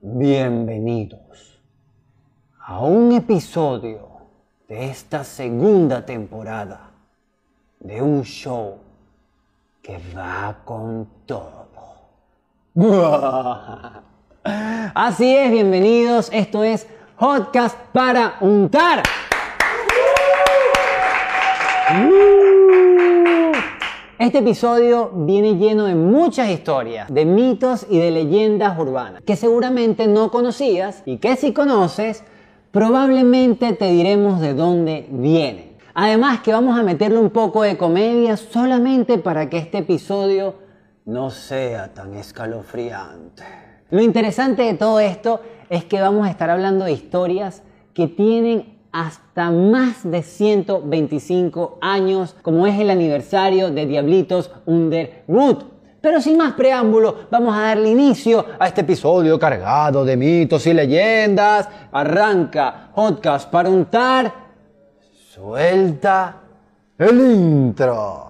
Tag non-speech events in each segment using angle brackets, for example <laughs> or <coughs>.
Bienvenidos a un episodio de esta segunda temporada de un show que va con todo. <laughs> Así es, bienvenidos. Esto es Podcast para untar. Este episodio viene lleno de muchas historias, de mitos y de leyendas urbanas, que seguramente no conocías y que si conoces, probablemente te diremos de dónde vienen. Además que vamos a meterle un poco de comedia solamente para que este episodio no sea tan escalofriante. Lo interesante de todo esto es que vamos a estar hablando de historias que tienen hasta más de 125 años, como es el aniversario de Diablitos Underwood. Pero sin más preámbulo, vamos a darle inicio a este episodio cargado de mitos y leyendas. Arranca podcast para untar. Suelta el intro.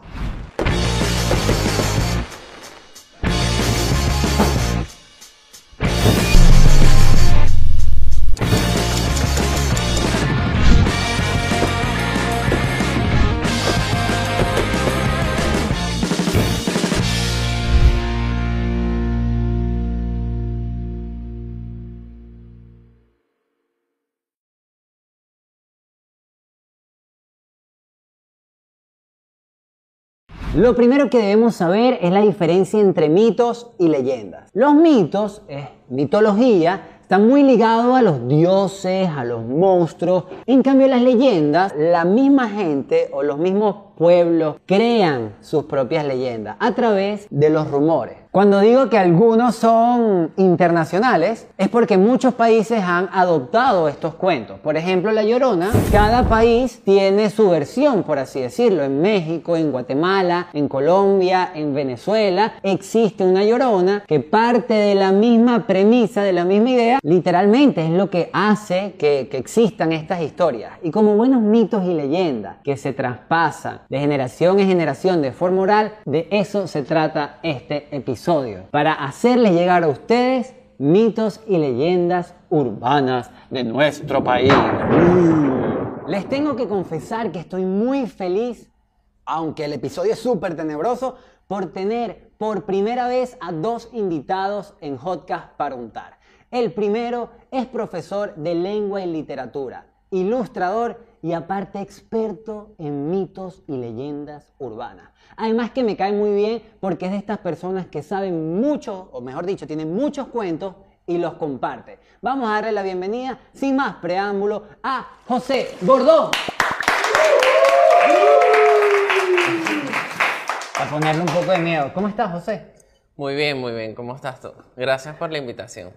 Lo primero que debemos saber es la diferencia entre mitos y leyendas. Los mitos es mitología, están muy ligados a los dioses, a los monstruos. En cambio, las leyendas, la misma gente o los mismos pueblos crean sus propias leyendas a través de los rumores. Cuando digo que algunos son internacionales, es porque muchos países han adoptado estos cuentos. Por ejemplo, La Llorona, cada país tiene su versión, por así decirlo. En México, en Guatemala, en Colombia, en Venezuela, existe una Llorona que parte de la misma premisa, de la misma idea, literalmente es lo que hace que, existan estas historias. Y como buenos mitos y leyendas que se traspasan de generación en generación de forma oral, de eso se trata este episodio. Para hacerles llegar a ustedes mitos y leyendas urbanas de nuestro país. Les tengo que confesar que estoy muy feliz, aunque el episodio es súper tenebroso, por tener por primera vez a dos invitados en Hotcast para untar. El primero es profesor de lengua y literatura, ilustrador y aparte experto en mitos y leyendas urbanas. Además que me cae muy bien porque es de estas personas que saben mucho, o mejor dicho, tienen muchos cuentos y los comparte. Vamos a darle la bienvenida, sin más preámbulo, a José Gordón. A ponerle un poco de miedo. ¿Cómo estás, José? Muy bien, muy bien. ¿Cómo estás tú? Gracias por la invitación.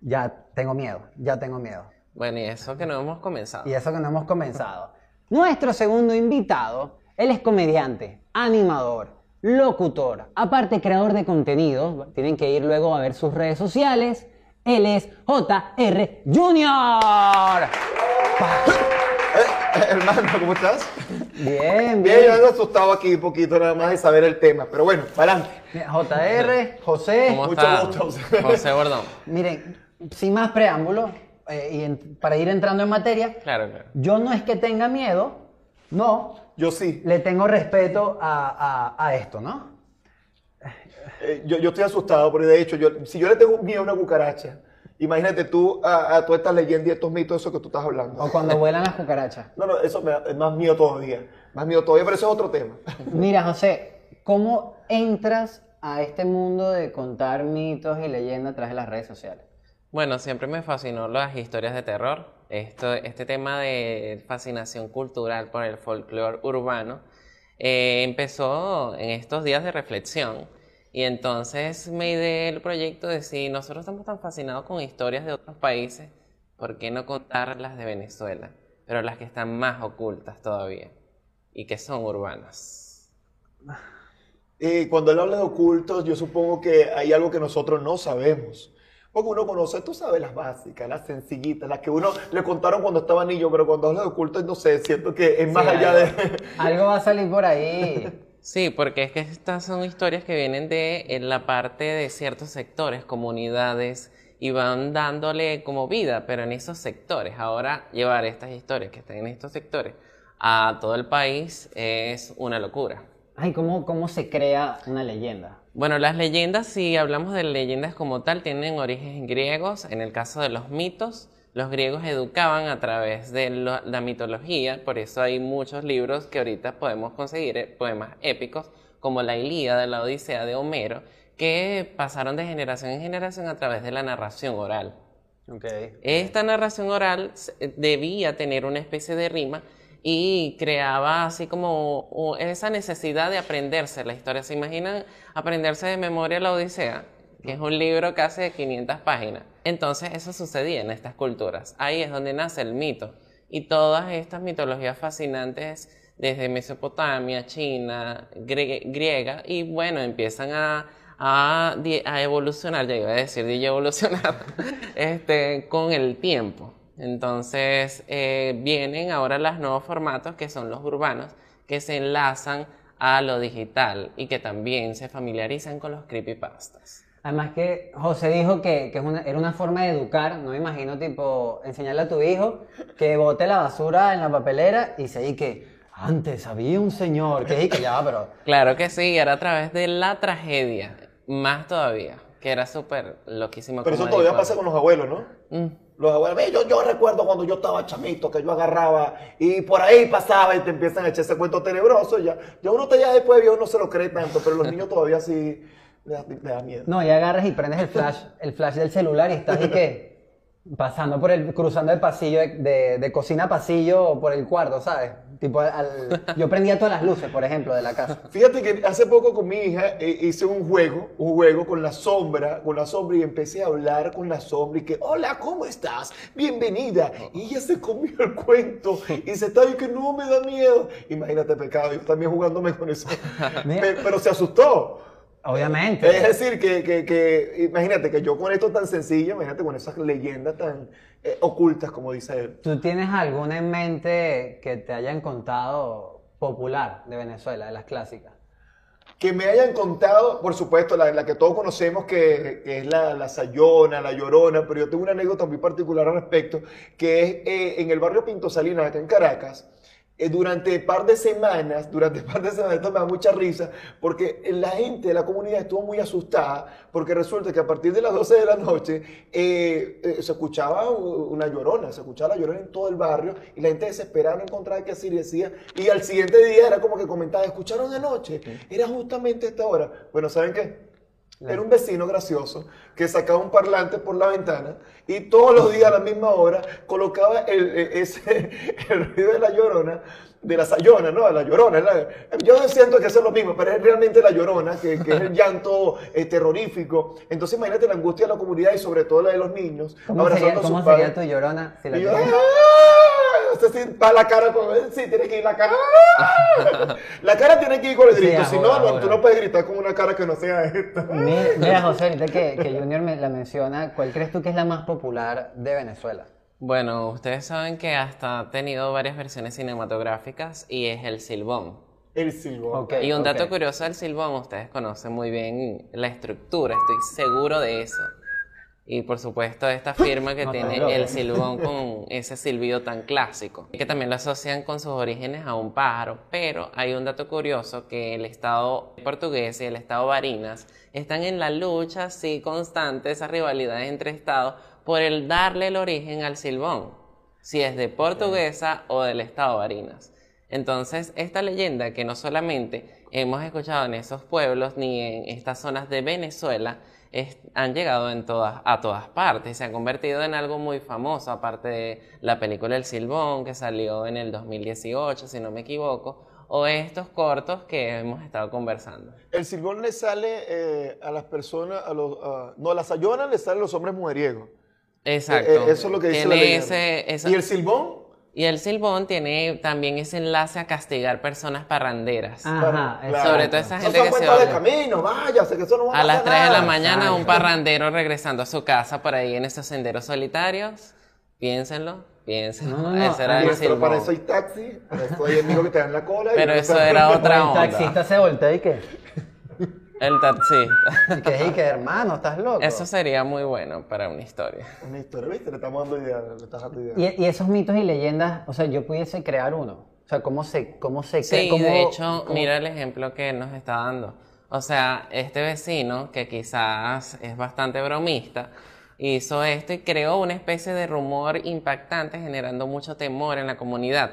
Ya tengo miedo, ya tengo miedo. Bueno, y eso que no hemos comenzado. Y eso que no hemos comenzado. Nuestro segundo invitado, él es comediante, animador, locutor, aparte creador de contenido. Tienen que ir luego a ver sus redes sociales. Él es JR Junior. Eh, hermano, ¿cómo estás? Bien, Bien, yo bien. ando asustado aquí un poquito nada más de saber el tema, pero bueno, para adelante. JR, José. ¿Cómo Mucho estás? gusto, José. José Bordón. Miren, sin más preámbulos, eh, y en- para ir entrando en materia, Claro, claro. yo no es que tenga miedo, no, Yo sí, le tengo respeto a, a- a esto, ¿no? eh, yo, yo estoy asustado, porque de hecho, yo, si yo le tengo miedo a una cucaracha, imagínate tú a, a todas estas leyendas y estos mitos, eso que tú estás hablando. O cuando vuelan las cucarachas. No, no, eso me da es más miedo todavía, más miedo todavía, pero eso es otro tema. Mira, José, ¿cómo entras a este mundo de contar mitos y leyendas a través de las redes sociales? Bueno, siempre me fascinó las historias de terror. Esto, este tema de fascinación cultural por el folclore urbano eh, empezó en estos días de reflexión. Y entonces me ideé el proyecto de si nosotros estamos tan fascinados con historias de otros países, ¿por qué no contar las de Venezuela? Pero las que están más ocultas todavía y que son urbanas. Y cuando él habla de ocultos, yo supongo que hay algo que nosotros no sabemos. Porque uno conoce, tú sabes, las básicas, las sencillitas, las que uno le contaron cuando estaba niño, pero cuando habla de ocultos, no sé, siento que es más Sí, allá algo, de... <laughs> algo va a salir por ahí. Sí, porque es que estas son historias que vienen de en la parte de ciertos sectores, comunidades y van dándole como vida, pero en esos sectores. Ahora llevar estas historias que están en estos sectores a todo el país es una locura. Ay, ¿cómo, ¿cómo se crea una leyenda? Bueno, las leyendas, si hablamos de leyendas como tal, tienen orígenes griegos. En el caso de los mitos, los griegos educaban a través de lo- la mitología, por eso hay muchos libros que ahorita podemos conseguir, eh, poemas épicos, como la Ilíada, la Odisea de Homero, que pasaron de generación en generación a través de la narración oral. Okay. Esta narración oral s- debía tener una especie de rima y creaba así como esa necesidad de aprenderse la historia. ¿Se imaginan aprenderse de memoria la Odisea? Que es un libro casi de 500 páginas. Entonces eso sucedía en estas culturas. Ahí es donde nace el mito. Y todas estas mitologías fascinantes desde Mesopotamia, China, grie- griega, y bueno, empiezan a, a, a evolucionar, ya iba a decir, di evolucionar, <laughs> este, con el tiempo. Entonces eh, vienen ahora los nuevos formatos que son los urbanos, que se enlazan a lo digital y que también se familiarizan con los creepypastas. Además que José dijo que, que es una- era una forma de educar, no me imagino tipo enseñarle a tu hijo que bote la basura en la papelera y se que antes había un señor que, y que ya, pero <laughs> Claro que sí, era a través de la tragedia, más todavía, que era súper loquísimo. Pero eso todavía dijo. pasa con los abuelos, ¿no? Mm. Los abuelos, yo, recuerdo cuando yo estaba chamito, que yo agarraba y por ahí pasaba y te empiezan a echar ese cuento tenebroso. Ya, ya uno te ya después viejo no se lo cree tanto, pero los niños todavía sí le da, miedo. no, y agarras y prendes el flash, el flash del celular y estás y que pasando por el, cruzando el pasillo de, de- de cocina a pasillo por el cuarto, ¿sabes? Tipo al- <laughs> yo prendía todas las luces, por ejemplo, de la casa. Fíjate que hace poco con mi hija eh, hice un juego, un juego con la sombra, con la sombra y empecé a hablar con la sombra y que, hola, ¿cómo estás? Bienvenida. Y ella se comió el cuento y se estaba y que no me da miedo. Imagínate pecado, yo también jugándome con eso. <laughs> Mira. Pe- Pero se asustó. Obviamente. Es decir, que, que- que- imagínate que yo con esto tan sencillo, imagínate con esas leyendas tan eh, ocultas, como dice él. ¿Tú tienes alguna en mente que te hayan contado popular de Venezuela, de las clásicas? Que me hayan contado, por supuesto, la, la que todos conocemos, que, que es la, la Sayona, la Llorona, pero yo tengo una anécdota muy particular al respecto, que es eh, en el barrio Pinto Salinas, acá en Caracas, eh, durante un par de semanas, durante un <laughs> par de semanas, esto me da mucha risa, porque la gente de la comunidad estuvo muy asustada, porque resulta que a partir de las 12 de la noche eh, eh, se escuchaba una llorona, se escuchaba la llorona en todo el barrio, y la gente desesperada no encontraba qué hacer y decía, y al siguiente día era como que comentaba, ¿escucharon anoche? Era justamente esta hora. Bueno, ¿saben qué? Era un vecino gracioso que sacaba un parlante por la ventana y todos los días a la misma hora colocaba el, el- ese, <laughs> el ruido de la llorona, de la sayona, ¿no? De la llorona. la- yo siento que eso es lo mismo, pero es realmente la llorona, que, que es el llanto eh, terrorífico. Entonces imagínate la angustia de la comunidad y sobre todo la de los niños. ¿Cómo abrazando sería, a sus cómo padres. sería tu llorona? Si la Y yo? ¡ah! Sea, sí, va la cara con. Sí, tiene que ir la cara. <laughs> La cara tiene que ir con el Sí, grito. si no, tú no puedes gritar con una cara que no sea esta. Mira, José, ahorita que, que Junior me la menciona, ¿cuál crees tú que es la más popular de Venezuela? Bueno, ustedes saben que hasta ha tenido varias versiones cinematográficas y es el Silbón. El silbón. Ok. Y un dato curioso del silbón, ustedes conocen muy bien la estructura, estoy seguro de eso. Y por supuesto esta firma que No, tiene el <laughs> silbón con ese silbido tan clásico, que también lo asocian con sus orígenes a un pájaro, pero hay un dato curioso que el Estado portugués y el Estado Barinas están en la lucha así constante, esas rivalidades entre Estados, por el darle el origen al silbón, si es de portuguesa o del Estado Barinas. Entonces, esta leyenda que no solamente hemos escuchado en esos pueblos ni en estas zonas de Venezuela, es- han llegado en todas, a todas partes y se han convertido en algo muy famoso, aparte de la película El Silbón, que salió en el 2018, si no me equivoco, o estos cortos que hemos estado conversando. El silbón le sale eh, a las personas, a los, a- no, a la sayona le sale a los hombres mujeriegos. Exacto. Eh, eh, eso es lo que dice la ese- esa- ¿Y el silbón? Y el silbón tiene también ese enlace a castigar personas parranderas. Ajá, Claro. Sobre todo esa gente que se cuentos de camino, váyase, que eso no va A las pasar 3 de la mañana, un parrandero regresando a su casa por ahí en esos senderos solitarios. Piénsenlo, piénsenlo. No, no, no, Ese era el Pero silbón. para eso hay taxi, para eso hay amigos que te dan la cola. y Pero no eso te- era <laughs> otra el onda. taxista se voltea y que... El taxista. Y que, y que hermano, estás loco. Eso sería muy bueno para una historia. Una historia, ¿viste? Le estamos dando idea, le estás dando idea. Y, y esos mitos y leyendas, o sea, yo pudiese crear uno. O sea, ¿cómo se, cómo se crea? Sí, cómo- de hecho, cómo- mira el ejemplo que nos está dando. O sea, este vecino, que quizás es bastante bromista, hizo esto y creó una especie de rumor impactante generando mucho temor en la comunidad.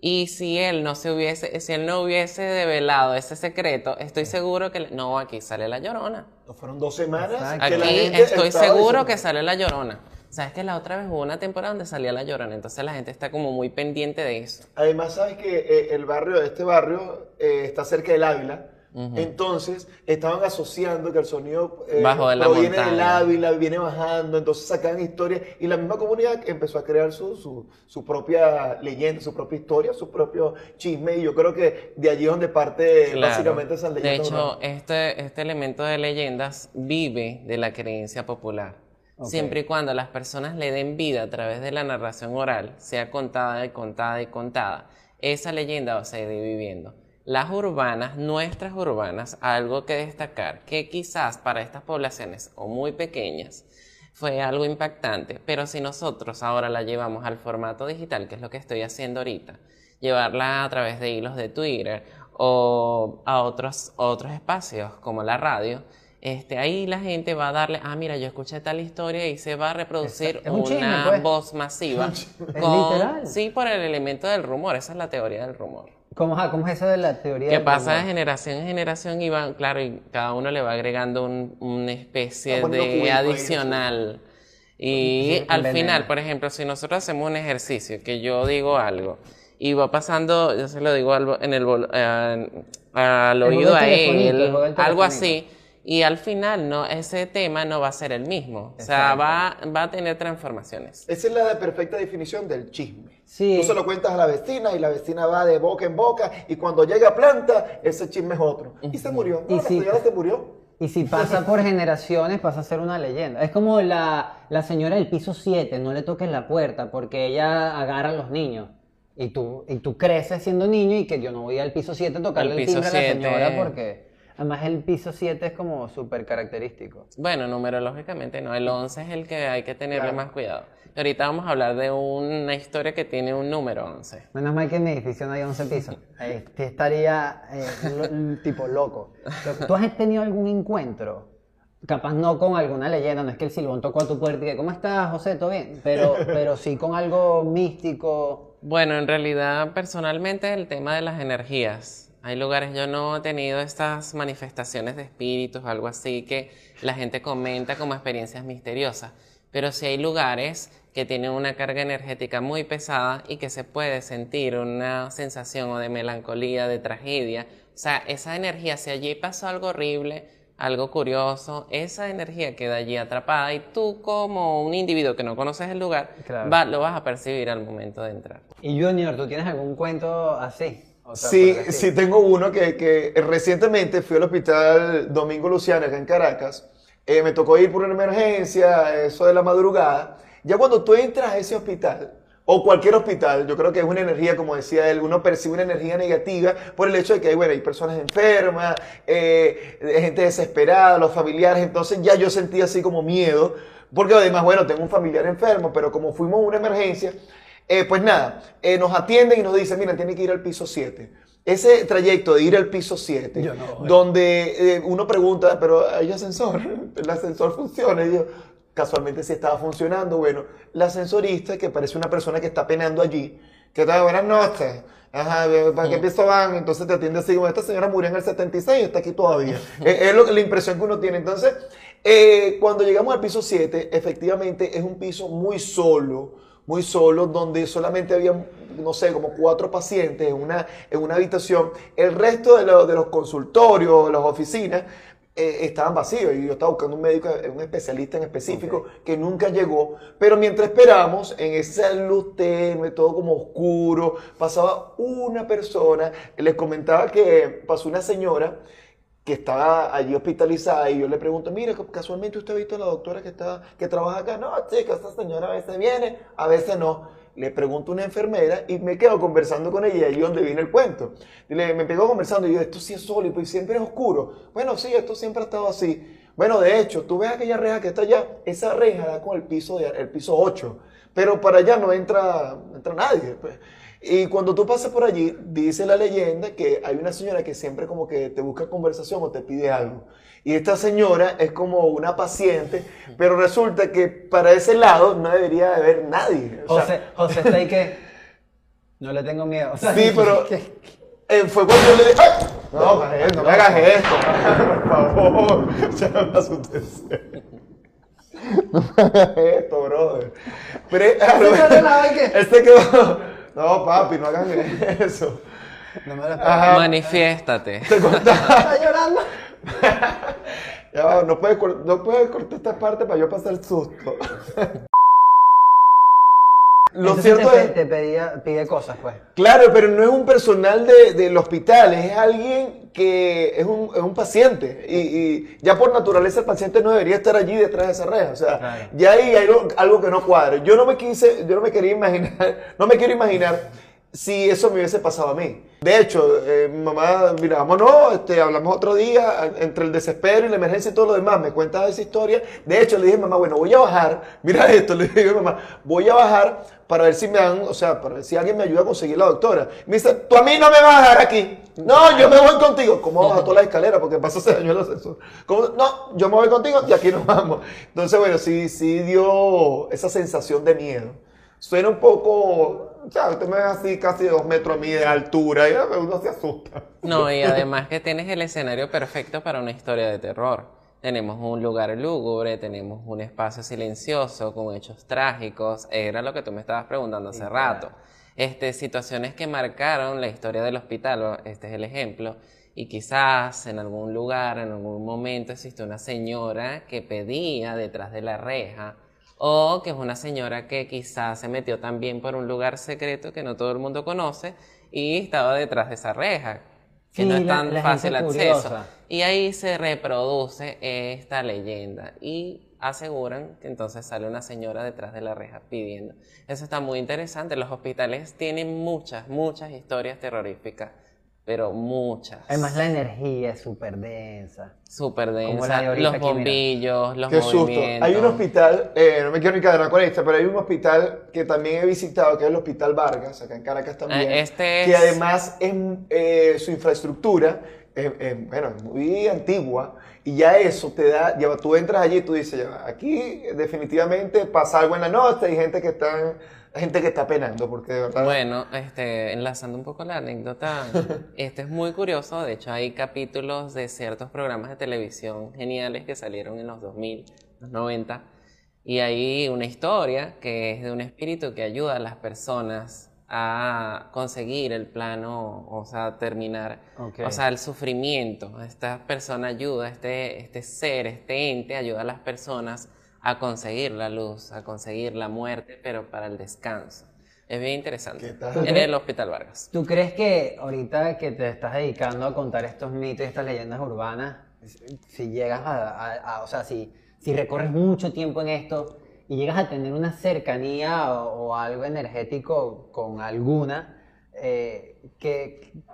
Y si él no se hubiese, si él no hubiese develado ese secreto, estoy seguro que no, aquí sale la llorona. Fueron dos semanas Exacto. que la Aquí gente estoy seguro diciendo- que sale la llorona. Sabes que la otra vez hubo una temporada donde salía la llorona, entonces la gente está como muy pendiente de eso. Además, sabes que eh, el barrio, este barrio, eh, está cerca del Ávila. Entonces, estaban asociando que el sonido eh, Bajo de la proviene del. Ávila, viene bajando, entonces sacaban historias y la misma comunidad empezó a crear su, su, su propia leyenda, su propia historia, su propio chisme y yo creo que de allí es donde parte Claro. básicamente esas De leyendas. hecho, urbanas. este, este elemento de leyendas vive de la creencia popular. Siempre y cuando las personas le den vida a través de la narración oral, sea contada y contada y contada, esa leyenda va a seguir viviendo. Las urbanas, nuestras urbanas, algo que destacar, que quizás para estas poblaciones o muy pequeñas fue algo impactante, pero si nosotros ahora la llevamos al formato digital, que es lo que estoy haciendo ahorita, llevarla a través de hilos de Twitter o a otros, otros espacios como la radio, este, ahí la gente va a darle, ah, mira, yo escuché tal historia y se va a reproducir chisme, una pues. voz masiva. <laughs> Literal. Sí, por el elemento del rumor, esa es la teoría del rumor. ¿Cómo, ajá, cómo es eso de la teoría Que pasa de generación en generación y van, claro, y cada uno le va agregando un- una especie poniendo de adicional. Y al veneno. final, por ejemplo, si nosotros hacemos un ejercicio, que yo digo algo, y va pasando, yo se lo digo al, en el, eh, al oído a él, algo así, y al final no, ese tema no va a ser el mismo. O sea, va, va a tener transformaciones. Esa es la perfecta definición del chisme. Sí. Tú se lo cuentas a la vecina y la vecina va de boca en boca y cuando llega a planta, ese chisme es otro. Y se murió. Y No, si- señora se murió. Y si pasa por <laughs> generaciones, pasa a ser una leyenda. Es como la, la señora del piso 7, no le toques la puerta porque ella agarra a los niños. Y tú, y tú creces siendo niño y que yo no voy al piso 7 a tocarle El el, piso timbre a la 7. señora porque además el piso 7 es como súper característico. Bueno, numerológicamente no, el 11 es el que hay que tenerle Claro. más cuidado. Y ahorita vamos a hablar de una historia que tiene un número 11. Menos mal que en mi edificio no hay 11 pisos. <laughs> Ahí te estaría eh, lo- tipo loco. Lo- ¿Tú has tenido algún encuentro? Capaz no con alguna leyenda, no es que el silbón tocó a tu puerta y que, ¿cómo estás, José? ¿Todo bien? Pero, <laughs> pero sí con algo místico. Bueno, en realidad, personalmente, el tema de las energías. Hay lugares, yo no he tenido estas manifestaciones de espíritus o algo así que la gente comenta como experiencias misteriosas. Pero sí hay lugares que tienen una carga energética muy pesada y que se puede sentir una sensación o de melancolía, de tragedia. O sea, esa energía, si allí pasó algo horrible, algo curioso, esa energía queda allí atrapada y tú como un individuo que no conoces el lugar, Claro. va- lo vas a percibir al momento de entrar. Y Junior, ¿tú tienes algún cuento así? O sea, Sí, sí, tengo uno que, que recientemente fui al hospital Domingo Luciano, acá en Caracas. Eh, me tocó ir por una emergencia, eso de la madrugada. Ya cuando tú entras a ese hospital, o cualquier hospital, yo creo que es una energía, como decía él, uno percibe una energía negativa por el hecho de que hay, bueno, hay personas enfermas, eh, gente desesperada, los familiares. Entonces ya yo sentía así como miedo, porque además, bueno, tengo un familiar enfermo, pero como fuimos a una emergencia, eh, pues nada, eh, nos atienden y nos dicen, mira, tiene que ir al piso 7. Ese trayecto de ir al piso 7, Yo no donde eh, uno pregunta, pero hay ascensor, <laughs> el ascensor funciona. Y yo, casualmente sí estaba funcionando. Bueno, la ascensorista, que parece una persona que está penando allí, que está, buenas noches. Ajá, ¿para qué piso van? Entonces te atiende así, como esta señora murió en el 76 y está aquí todavía. <laughs> es es lo, la impresión que uno tiene. Entonces, eh, cuando llegamos al piso 7, efectivamente es un piso muy solo, muy solo, donde solamente había, no sé, como cuatro pacientes en una, en una habitación. El resto de, lo- de los consultorios, de las oficinas, eh, estaban vacíos y yo estaba buscando un médico, un especialista en específico que nunca llegó. Pero mientras esperamos, en esa luz tenue, todo como oscuro, pasaba una persona, les comentaba que pasó una señora que estaba allí hospitalizada y yo le pregunto, mire, casualmente usted ha visto a la doctora que, está, que trabaja acá. No, chica, esta señora a veces viene, a veces no. Le pregunto a una enfermera y me quedo conversando con ella y ahí donde viene el cuento. Y le, me pegó conversando y yo, esto sí es sólido y siempre es oscuro. Bueno, sí, esto siempre ha estado así. Bueno, de hecho, tú ves aquella reja que está allá, esa reja da con el piso, de, el piso 8, pero para allá no entra, entra nadie. Pues. Y cuando tú pasas por allí, dice la leyenda que hay una señora que siempre como que te busca conversación o te pide algo. Y esta señora es como una paciente, pero resulta que para ese lado no debería haber nadie. José, José está ahí que no le tengo miedo. <laughs> sí, pero eh, fue cuando yo le dije, ¡Ay! No, no, me hagas esto, por favor. <laughs> Ya no me asustes. <laughs> No me hagas esto, brother. Pero, este quedó... No, papi, no hagan <laughs> eso. No me Manifiéstate. ¿Te <laughs> Está llorando. <laughs> ya va, no puedes, no puedes cortar esta parte para yo pasar el susto. Lo cierto te, es. Te pedía, pide cosas, pues. Claro, pero no es un personal de, del hospital, es alguien que es un, es un paciente. Y, y, ya por naturaleza el paciente no debería estar allí detrás de esa reja. O sea, ya ahí hay algo que no cuadra. Yo no me quise, yo no me quería imaginar, <laughs> no me quiero imaginar si eso me hubiese pasado a mí. De hecho, eh, mi mamá, mira, vámonos, este, hablamos otro día, entre el desespero y la emergencia y todo lo demás, me cuenta esa historia. De hecho, le dije a mamá, bueno, voy a bajar, <laughs> mira esto, le dije a mamá, voy a bajar para ver si me dan, o sea, para ver si alguien me ayuda a conseguir la doctora. Me dice, tú a mí no me vas a dejar aquí. No, yo me voy contigo. ¿Cómo a toda la escalera? Porque pasó ese año el ascensor. No, yo me voy contigo y aquí nos vamos. Entonces, bueno, sí, sí dio esa sensación de miedo. Suena un poco o sea, usted me ve así casi dos metros a mí de altura y uno se asusta. No, y además que tienes el escenario perfecto para una historia de terror. Tenemos un lugar lúgubre, tenemos un espacio silencioso con hechos trágicos. Era lo que tú me estabas preguntando hace rato. Este, situaciones que marcaron la historia del hospital, este es el ejemplo. Y quizás en algún lugar, en algún momento, existe una señora que pedía detrás de la reja o que es una señora que quizás se metió también por un lugar secreto que no todo el mundo conoce y estaba detrás de esa reja, que no es tan fácil acceso. Y ahí se reproduce esta leyenda y aseguran que entonces sale una señora detrás de la reja pidiendo. Eso está muy interesante. Los hospitales tienen muchas, muchas historias terroríficas pero muchas. Además la energía es súper densa. Súper densa. los bombillos, los Qué movimientos. Hay un hospital, eh, no me quiero ni quedar con esta, pero hay un hospital que también he visitado, que es el Hospital Vargas, acá en Caracas también. Eh, este que además en eh, su infraestructura, bueno, es muy antigua, y ya eso te da, ya tú entras allí y tú dices, ya, aquí definitivamente pasa algo en la noche, hay gente que está gente que está penando, porque de verdad... Bueno, este, enlazando un poco la anécdota, <laughs> este es muy curioso, de hecho hay capítulos de ciertos programas de televisión geniales que salieron en los 2000, los 90, y hay una historia que es de un espíritu que ayuda a las personas a conseguir el plano, o sea, terminar, o sea, el sufrimiento. Esta persona ayuda, este, este ser, este ente ayuda a las personas a conseguir la luz, a conseguir la muerte, pero para el descanso. Es bien interesante. En el Hospital Vargas. ¿Tú crees que ahorita que te estás dedicando a contar estos mitos y estas leyendas urbanas, si llegas a, o sea, si, si recorres mucho tiempo en esto y llegas a tener una cercanía o, algo energético con alguna, eh,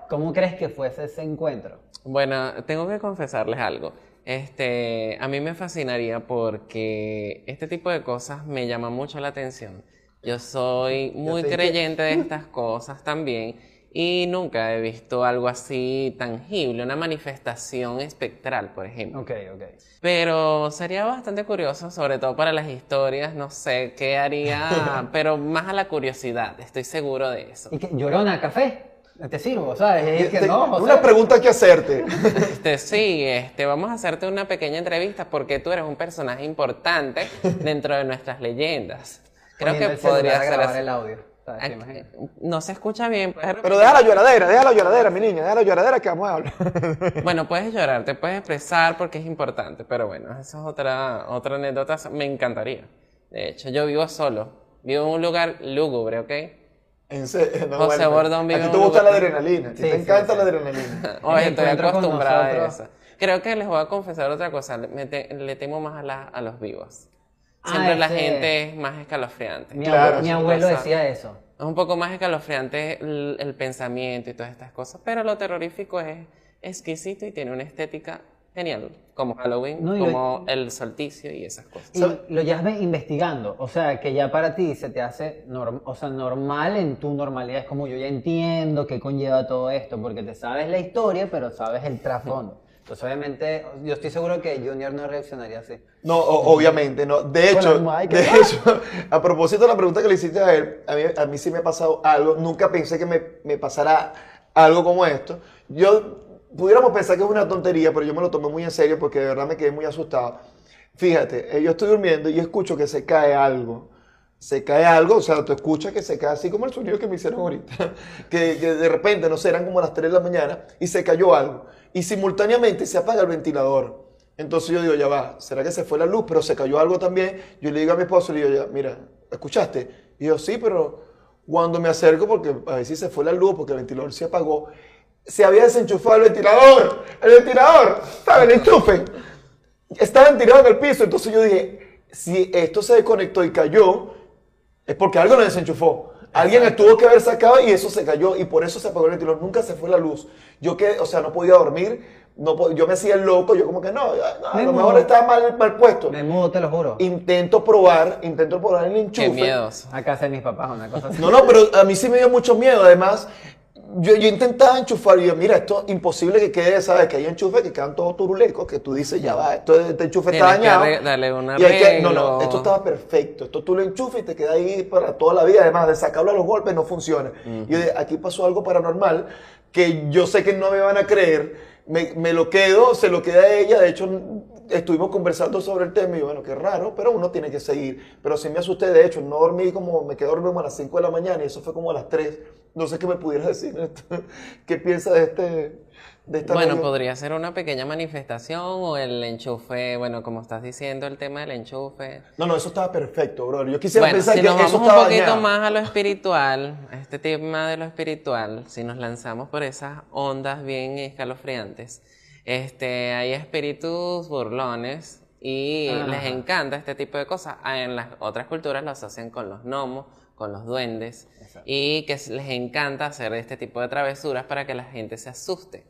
¿cómo crees que fuese ese encuentro? Bueno, tengo que confesarles algo. Este, a mí me fascinaría porque este tipo de cosas me llama mucho la atención. Yo soy muy creyente de <laughs> estas cosas también y nunca he visto algo así tangible, una manifestación espectral, por ejemplo. Ok, ok. Pero sería bastante curioso, sobre todo para las historias, no sé qué haría, <laughs> pero más a la curiosidad, estoy seguro de eso. ¿Y qué? ¿Llorona café? Te sirvo, ¿sabes? Es que no, Una pregunta que hacerte. Este, sí, este, vamos a hacerte una pequeña entrevista porque tú eres un personaje importante dentro de nuestras leyendas. Creo que podría ser grabar el audio. No se escucha bien. Pero deja la lloradera, deja la lloradera, mi niña, deja la lloradera que vamos a hablar. Bueno, puedes llorar, te puedes expresar porque es importante, pero bueno, esa es otra, otra anécdota, me encantaría. De hecho, yo vivo solo, vivo en un lugar lúgubre, ¿ok? En serio, no, José Bordón A ti te gusta la adrenalina, te encanta la adrenalina. Oye, estoy acostumbrada a eso. Creo que les voy a confesar otra cosa. le- me te- le temo más a, la- a los vivos. Ah, Siempre la ese- gente es más escalofriante. Mi, Claro, abue- mi sí, abuelo decía eso. Es un poco más escalofriante el, el pensamiento y todas estas cosas, pero lo terrorífico es exquisito y tiene una estética genial, como Halloween, No, y lo- como el solsticio y esas cosas. Y lo llevas investigando, o sea, que ya para ti se te hace norm- o sea, normal en tu normalidad. Es como yo ya entiendo qué conlleva todo esto, porque te sabes la historia, pero sabes el trasfondo. Entonces, obviamente, yo estoy seguro que Junior no reaccionaría así. No, o- obviamente, no. De hecho, de hecho, a propósito de la pregunta que le hiciste a él, a mí, a mí sí me ha pasado algo. Nunca pensé que me, me pasara algo como esto. Yo, pudiéramos pensar que es una tontería, pero yo me lo tomé muy en serio porque de verdad me quedé muy asustado. Fíjate, eh, yo estoy durmiendo y escucho que se cae algo. Se cae algo, o sea, tú escuchas que se cae así como el sonido que me hicieron ahorita. <laughs> Que, de repente, no sé, eran como las 3 de la mañana y se cayó algo. Y simultáneamente se apaga el ventilador. Entonces yo digo, ya va, ¿será que se fue la luz? Pero se cayó algo también. Yo le digo a mi esposo, le digo, mira, ¿escuchaste? Y yo, sí, pero cuando me acerco, porque a ver si se fue la luz, porque el ventilador se apagó, se había desenchufado el ventilador. El ventilador, ¿sabes? El enchufe. Estaba tirado en el piso. Entonces yo dije, si esto se desconectó y cayó, es porque algo lo desenchufó. Alguien le tuvo que haber sacado y eso se cayó y por eso se apagó el ventilador. Nunca se fue la luz. Yo que, o sea, no podía dormir. No, yo me hacía el loco. Yo como que no, a Me lo mudo. mejor estaba mal, mal puesto. Me mudo, te lo juro. Intento probar, intento probar el enchufe. Qué miedos. A casa de mis papás, una cosa así. No, no, pero a mí sí me dio mucho miedo. Además, yo, yo intentaba enchufar y yo, mira, esto es imposible que quede, ¿sabes? Que hay enchufes que quedan todos turulecos, que tú dices, ya va, esto, este enchufe está Tienes que dañado. arre- darle un Y hay que- no, no, esto estaba perfecto. Esto tú lo enchufas y te queda ahí para toda la vida. Además, de sacarlo a los golpes no funciona. Y yo dije, aquí pasó algo paranormal que yo sé que no me van a creer. Me, me lo quedo, se lo queda a ella. De hecho, estuvimos conversando sobre el tema y yo, bueno, qué raro, pero uno tiene que seguir. Pero sí me asusté, de hecho, no dormí como, me quedé dormido a las 5 de la mañana y eso fue como a las 3. No sé qué me pudieras <laughs> decir. <laughs> ¿Qué piensas de este? De esta Bueno, novia? podría ser una pequeña manifestación o el enchufe, bueno, como estás diciendo, el tema del enchufe. No, no, eso estaba perfecto, bro. Yo quisiera Bueno, pensar si que nos eso vamos un poquito dañado. más a lo espiritual, a este tema de lo espiritual, si nos lanzamos por esas ondas bien escalofriantes, este, hay espíritus burlones y Ajá. les encanta este tipo de cosas. Ah, En las otras culturas lo asocian con los gnomos, con los duendes y que les encanta hacer este tipo de travesuras para que la gente se asuste.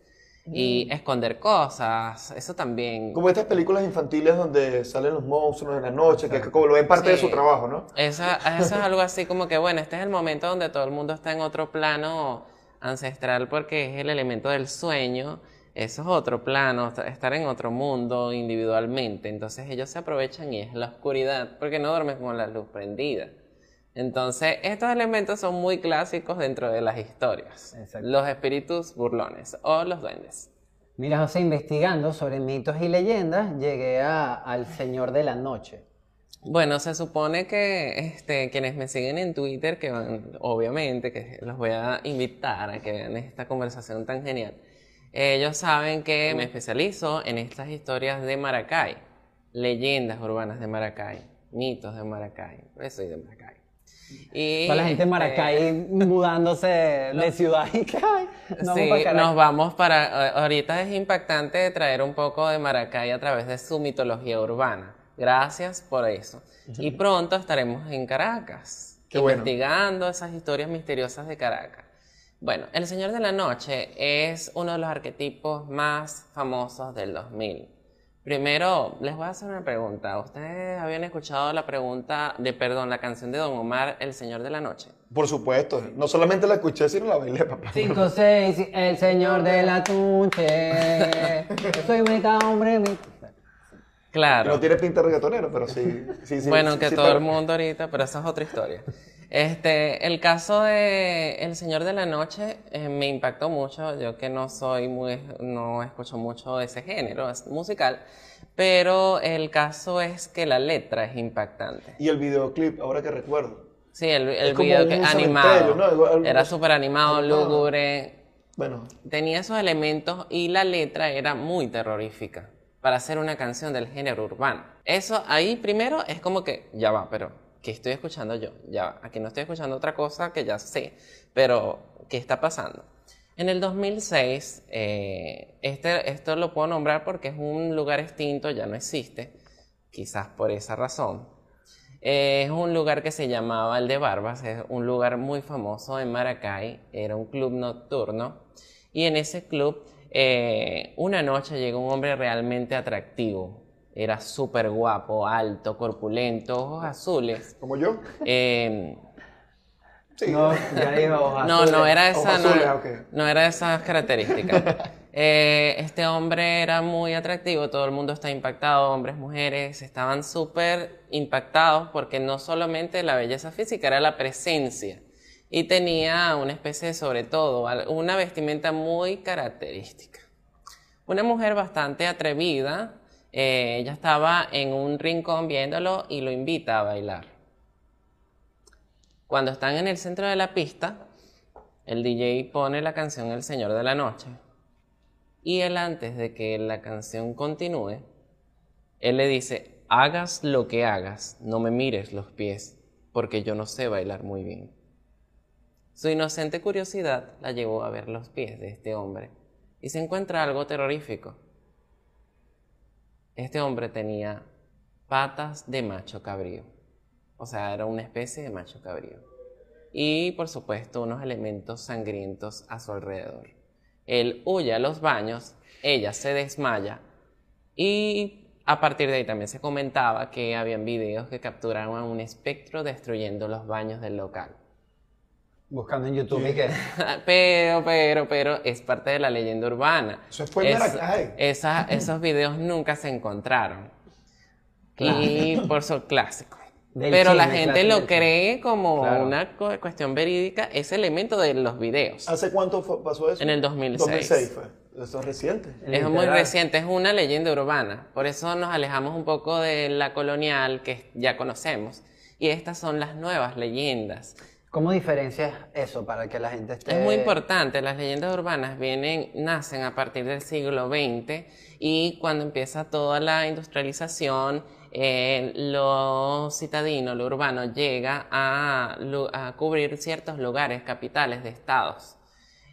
Y esconder cosas, eso también. Como estas películas infantiles donde salen los monstruos en la noche, que como lo ven parte de su trabajo, ¿no? Eso, eso es algo así como que, bueno, este es el momento donde todo el mundo está en otro plano ancestral porque es el elemento del sueño. Eso es otro plano, esta- estar en otro mundo individualmente. Entonces ellos se aprovechan y es la oscuridad porque no duermes con la luz prendida. Entonces estos elementos son muy clásicos dentro de las historias. Exacto. Los espíritus burlones o los duendes. Mira, José, investigando sobre mitos y leyendas, llegué a- al Señor de la Noche. Bueno, se supone que este, quienes me siguen en Twitter, que van, obviamente, que los voy a invitar a que vean esta conversación tan genial, ellos saben que me especializo en estas historias de Maracay, leyendas urbanas de Maracay, mitos de Maracay, por eso soy de Maracay. Y, Toda la gente en Maracay este, mudándose <laughs> de ciudad y ay, nos sí, vamos nos vamos para... Ahorita es impactante traer un poco de Maracay a través de su mitología urbana. Gracias por eso. Y pronto estaremos en Caracas, Qué bueno. investigando esas historias misteriosas de Caracas. Bueno, El Señor de la Noche es uno de los arquetipos más famosos del 2000. Primero, les voy a hacer una pregunta. ¿Ustedes habían escuchado la pregunta de, perdón, la canción de Don Omar, El Señor de la Noche? Por supuesto. No solamente la escuché, sino la bailé, papá. 5, 6, el señor de la tunche. <laughs> Soy meta hombre. mi- Claro. No tiene pinta de reggaetonero, pero sí. sí, sí bueno, sí, que sí, todo el mundo ahorita, pero esa es otra historia. Este, el caso de El Señor de la Noche eh, me impactó mucho. Yo que no soy muy, no escucho mucho ese género es musical, pero el caso es que la letra es impactante. Y el videoclip, ahora que recuerdo. Sí, el, el video que animado ¿no? Era súper animado, animado. lúgubre, Bueno, tenía esos elementos y la letra era muy terrorífica para hacer una canción del género urbano. Eso ahí primero es como que, ya va, pero ¿qué estoy escuchando yo? Ya aquí no estoy escuchando otra cosa que ya sé, pero ¿qué está pasando? En el 2006, eh, este, esto lo puedo nombrar porque es un lugar extinto, ya no existe, quizás por esa razón. Eh, es un lugar que se llamaba el de Barbas, es un lugar muy famoso en Maracay, era un club nocturno y en ese club eh, una noche llegó un hombre realmente atractivo, era súper guapo, alto, corpulento, ojos azules. ¿Como yo? Eh, Sí. No, ya dijo ojos no, no azules. era Ojos esa, no, no era esas características. <laughs> Eh, este hombre era muy atractivo, todo el mundo está impactado, hombres, mujeres, estaban súper impactados porque no solamente la belleza física, era la presencia. Y tenía una especie de, sobre todo, una vestimenta muy característica. Una mujer bastante atrevida, eh, ella estaba en un rincón viéndolo y lo invita a bailar. Cuando están en el centro de la pista, el DJ pone la canción El Señor de la Noche. Y él antes de que la canción continúe, él le dice, hagas lo que hagas, no me mires los pies, porque yo no sé bailar muy bien. Su inocente curiosidad la llevó a ver los pies de este hombre y se encuentra algo terrorífico. Este hombre tenía patas de macho cabrío. O sea, era una especie de macho cabrío. Y por supuesto unos elementos sangrientos a su alrededor. Él huye a los baños, ella se desmaya y a partir de ahí también se comentaba que habían videos que capturaban un espectro destruyendo los baños del local. Buscando en YouTube y que... <laughs> Pero, pero, pero es parte de la leyenda urbana. Eso fue Maracay. esa- esos videos nunca se encontraron. Y <laughs> por su clásico. Del pero la chisme, gente clásico lo cree como Claro. una cu- cuestión verídica, ese elemento de los videos. ¿Hace cuánto fue- pasó eso? En el 2006. 2006 fue. Eso es reciente. Es muy reciente, es una leyenda urbana. Por eso nos alejamos un poco de la colonial que ya conocemos. Y estas son las nuevas leyendas. ¿Cómo diferencias eso para que la gente esté... Es muy importante, las leyendas urbanas vienen, nacen a partir del siglo XX y cuando empieza toda la industrialización, eh, lo citadino, lo urbano, llega a, a cubrir ciertos lugares, capitales de estados.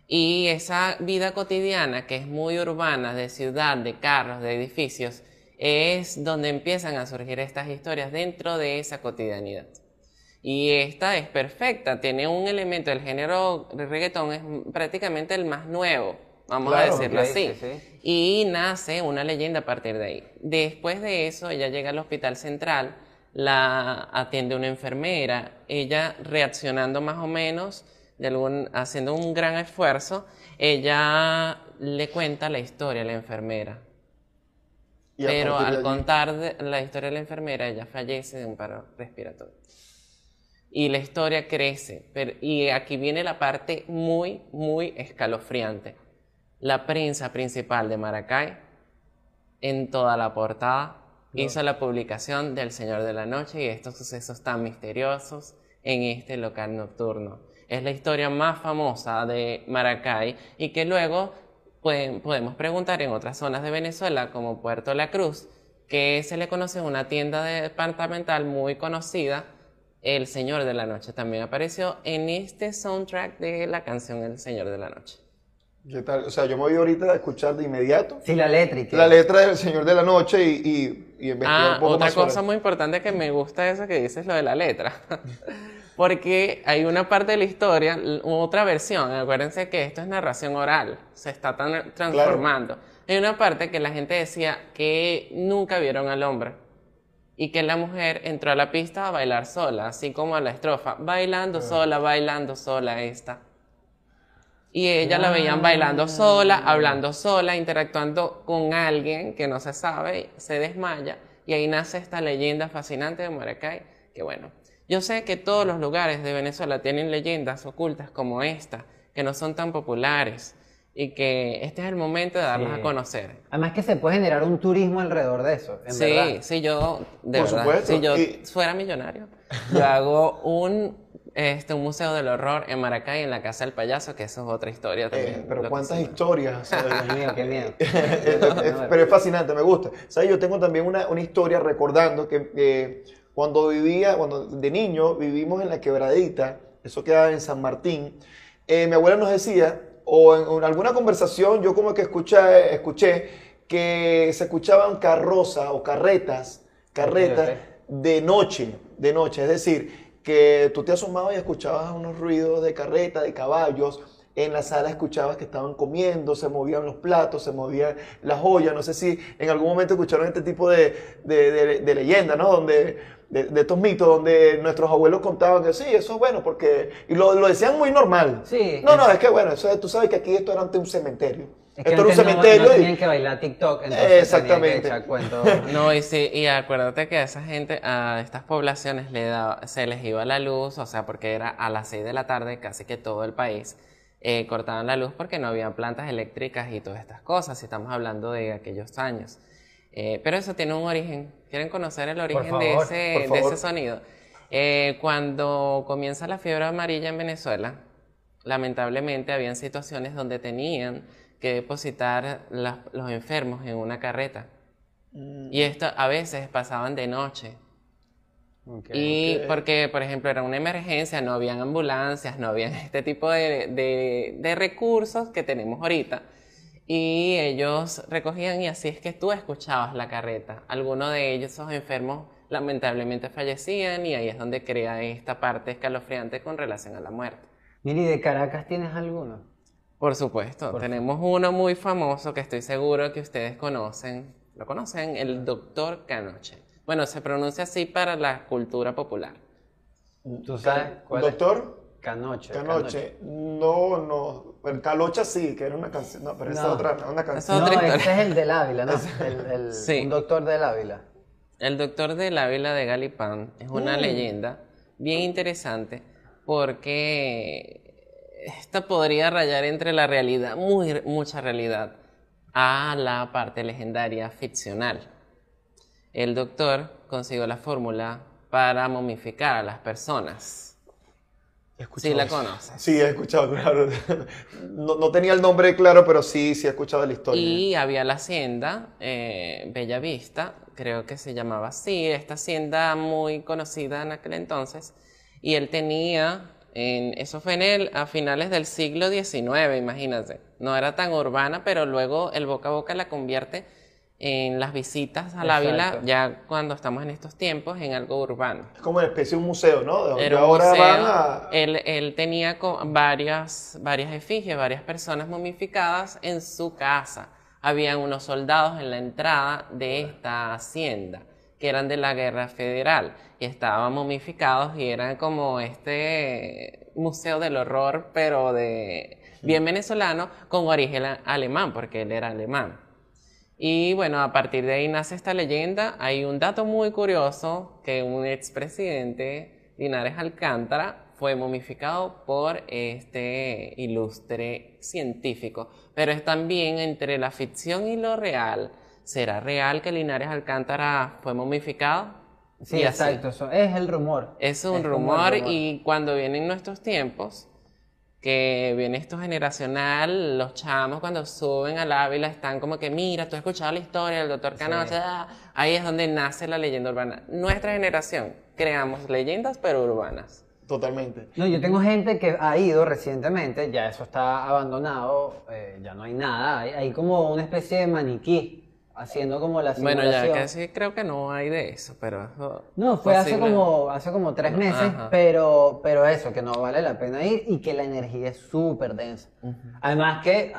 Y esa vida cotidiana que es muy urbana, de ciudad, de carros, de edificios, es donde empiezan a surgir estas historias dentro de esa cotidianidad. Y esta es perfecta, tiene un elemento, el género de reggaetón es prácticamente el más nuevo, vamos Claro, a decirlo así. sí, sí. Y nace una leyenda a partir de ahí. Después de eso, ella llega al hospital central, la atiende una enfermera, ella reaccionando más o menos, de algún, haciendo un gran esfuerzo, ella le cuenta la historia a la enfermera. Pero al allí- contar de- la historia de la enfermera, ella fallece de un paro respiratorio. Y la historia crece. pero- y aquí viene la parte muy, muy escalofriante. La prensa principal de Maracay, en toda la portada, hizo la publicación del Señor de la Noche y estos sucesos tan misteriosos en este local nocturno. Es la historia más famosa de Maracay y que luego pueden- podemos preguntar en otras zonas de Venezuela, como Puerto La Cruz, que se le conoce una tienda departamental muy conocida. El Señor de la Noche también apareció en este soundtrack de la canción El Señor de la Noche. ¿Qué tal? O sea, yo me voy ahorita a escuchar de inmediato Sí, la letra la letra del Señor de la Noche y, y, y investigar Ah, un poco otra más sobre cosa muy importante que me gusta eso que dices, lo de la letra. <laughs> Porque hay una parte de la historia, otra versión, acuérdense que esto es narración oral, se está tan- transformando. Hay una parte que la gente decía que nunca vieron al hombre y que la mujer entró a la pista a bailar sola, así como a la estrofa, bailando sola, bailando sola esta. Y ella la veían bailando sola, hablando sola, interactuando con alguien que no se sabe, se desmaya. Y ahí nace esta leyenda fascinante de Maracay. Que bueno, yo sé que todos los lugares de Venezuela tienen leyendas ocultas como esta, que no son tan populares. Y que este es el momento de darlas Sí. a conocer. Además que se puede generar un turismo alrededor de eso, en Sí, verdad. sí, yo, de Por verdad, supuesto, si yo y- fuera millonario, yo hago un, este, un museo del horror en Maracay, en la Casa del Payaso, que eso es otra historia Eh, también. pero lo que cuántas historias. ¿sabes? Dios mío, qué miedo. <laughs> Pero es fascinante, me gusta. ¿Sabes? Yo tengo también una, una historia recordando que eh, cuando vivía, cuando de niño vivimos en la quebradita, eso queda en San Martín, eh, mi abuela nos decía, o en, en alguna conversación yo como que escuché, escuché que se escuchaban carrozas o carretas, carretas de noche, de noche, es decir, que tú te asomabas y escuchabas unos ruidos de carreta, de caballos, en la sala escuchabas que estaban comiendo, se movían los platos, se movían las ollas, no sé si en algún momento escucharon este tipo de, de, de- de leyenda, ¿no? Donde, de, de estos mitos donde nuestros abuelos contaban que sí, eso es bueno, porque, y lo, lo decían muy normal. Sí. No, no, es que bueno, eso, tú sabes que aquí esto era antes un cementerio. Es que esto era un no- cementerio no, y- que bailar TikTok, entonces Exactamente. que cuentos. <laughs> No, y sí, y acuérdate que a esa gente, a estas poblaciones le daba- se les iba la luz, o sea, porque era a las 6 de la tarde, casi que todo el país, eh, cortaban la luz porque no había plantas eléctricas y todas estas cosas, si estamos hablando de aquellos años. Eh, pero eso tiene un origen. ¿Quieren conocer el origen de, ese, de ese sonido? Eh, cuando comienza la fiebre amarilla en Venezuela, lamentablemente habían situaciones donde tenían que depositar las- los enfermos en una carreta. Y esto a veces pasaban de noche. Y porque, por ejemplo, era una emergencia, no habían ambulancias, no habían este tipo de, de- de recursos que tenemos ahorita. Y ellos recogían y así es que tú escuchabas la carreta. Algunos de ellos, esos enfermos, lamentablemente fallecían y ahí es donde crea esta parte escalofriante con relación a la muerte. Miri, ¿de Caracas tienes alguno? Por supuesto, tenemos uno muy famoso que estoy seguro que ustedes conocen. ¿Lo conocen? El doctor Canoche. Bueno, se pronuncia así para la cultura popular. ¿Tú sabes cuál Doctor es? Canoche. Canoche. No, no. El Calocha sí, que era una canción. No, pero esa No. otra, una canción. No, otra es el del Ávila, ¿no? <laughs> El, el- Sí. Un doctor del Ávila. El doctor de la Ávila de Galipán es una leyenda bien interesante porque esta podría rayar entre la realidad, muy, mucha realidad, a la parte legendaria ficcional. El doctor consiguió la fórmula para momificar a las personas. Escuchado Sí, la conoces. Sí, he escuchado, claro. <laughs> No, no tenía el nombre claro, pero sí, sí he escuchado la historia. Y había la hacienda eh, Bella Vista, creo que se llamaba así, esta hacienda muy conocida en aquel entonces. Y él tenía, en, eso fue en el, a finales del siglo XIX, imagínate. No era tan urbana, pero luego el boca a boca la convierte en las visitas al Ávila, ya cuando estamos en estos tiempos, en algo urbano. Es como una especie de un museo, ¿no? De Era un ahora museo. van a. Él, él tenía varias, varias efigies, varias personas momificadas en su casa. Habían unos soldados en la entrada de esta hacienda, que eran de la guerra federal, y estaban momificados y eran como este museo del horror, pero de bien venezolano, con origen alemán, porque él era alemán. Y bueno, a partir de ahí nace esta leyenda. Hay un dato muy curioso que un expresidente, Linares Alcántara, fue momificado por este ilustre científico. Pero es también entre la ficción y lo real. ¿Será real que Linares Alcántara fue momificado? Sí, exacto. eso es el rumor. Es un rumor y cuando vienen nuestros tiempos, que viene esto generacional, los chamos cuando suben al Ávila están como que, mira, tú has escuchado la historia del doctor Canoche, ah", ahí es donde nace la leyenda urbana. Nuestra generación creamos leyendas pero urbanas. Totalmente. No, yo tengo gente que ha ido recientemente, ya eso está abandonado, eh, ya no hay nada, hay, hay como una especie de maniquí haciendo como la Bueno, simulación. ya casi creo que no hay de eso, pero... eso- No, fue hace como, hace como tres meses, pero, pero eso, que no vale la pena ir y que la energía es súper densa. Además que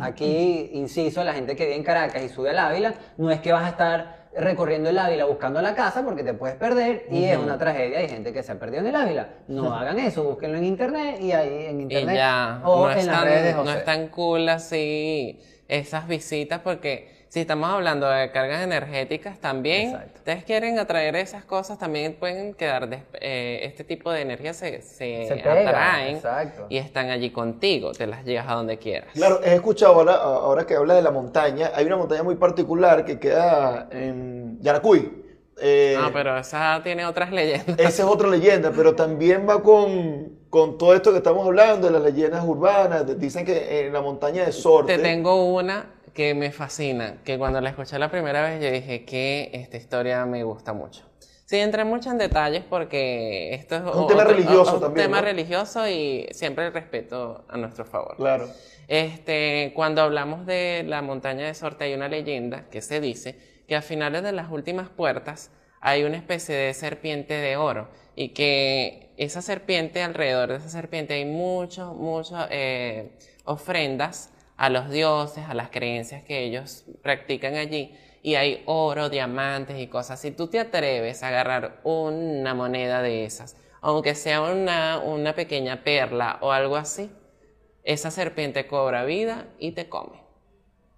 aquí, inciso, la gente que vive en Caracas y sube al Ávila, no es que vas a estar recorriendo el Ávila buscando la casa porque te puedes perder y es una tragedia. Hay gente que se ha perdido en el Ávila. No hagan eso, búsquenlo en internet y ahí en Y internet ya, o no, en es las tan, redes de no es tan cool así esas visitas porque si estamos hablando de cargas energéticas también, Exacto. ustedes quieren atraer esas cosas, también pueden quedar, eh, este tipo de energía se, se, Se pega, atraen exacto. y están allí contigo, te las llevas a donde quieras. Claro, he escuchado ahora, ahora que habla de la montaña, hay una montaña muy particular que queda en Yaracuy. Eh, Ah, pero esa tiene otras leyendas. Esa es otra leyenda, pero también va con, con todo esto que estamos hablando, de las leyendas urbanas. de- Dicen que en la montaña de Sorte. Te tengo una que me fascina, que cuando la escuché la primera vez yo dije que esta historia me gusta mucho. Sí, entré mucho en detalles porque esto es Un tema religioso un también, tema ¿no? religioso y siempre el respeto a nuestro favor. Claro. Este, cuando hablamos de la montaña de Sorte hay una leyenda que se dice que a finales de las últimas puertas hay una especie de serpiente de oro y que esa serpiente, alrededor de esa serpiente hay muchos, muchas eh, ofrendas a los dioses, a las creencias que ellos practican allí y hay oro, diamantes y cosas. Si tú te atreves a agarrar una moneda de esas, aunque sea una, una pequeña perla o algo así, esa serpiente cobra vida y te come.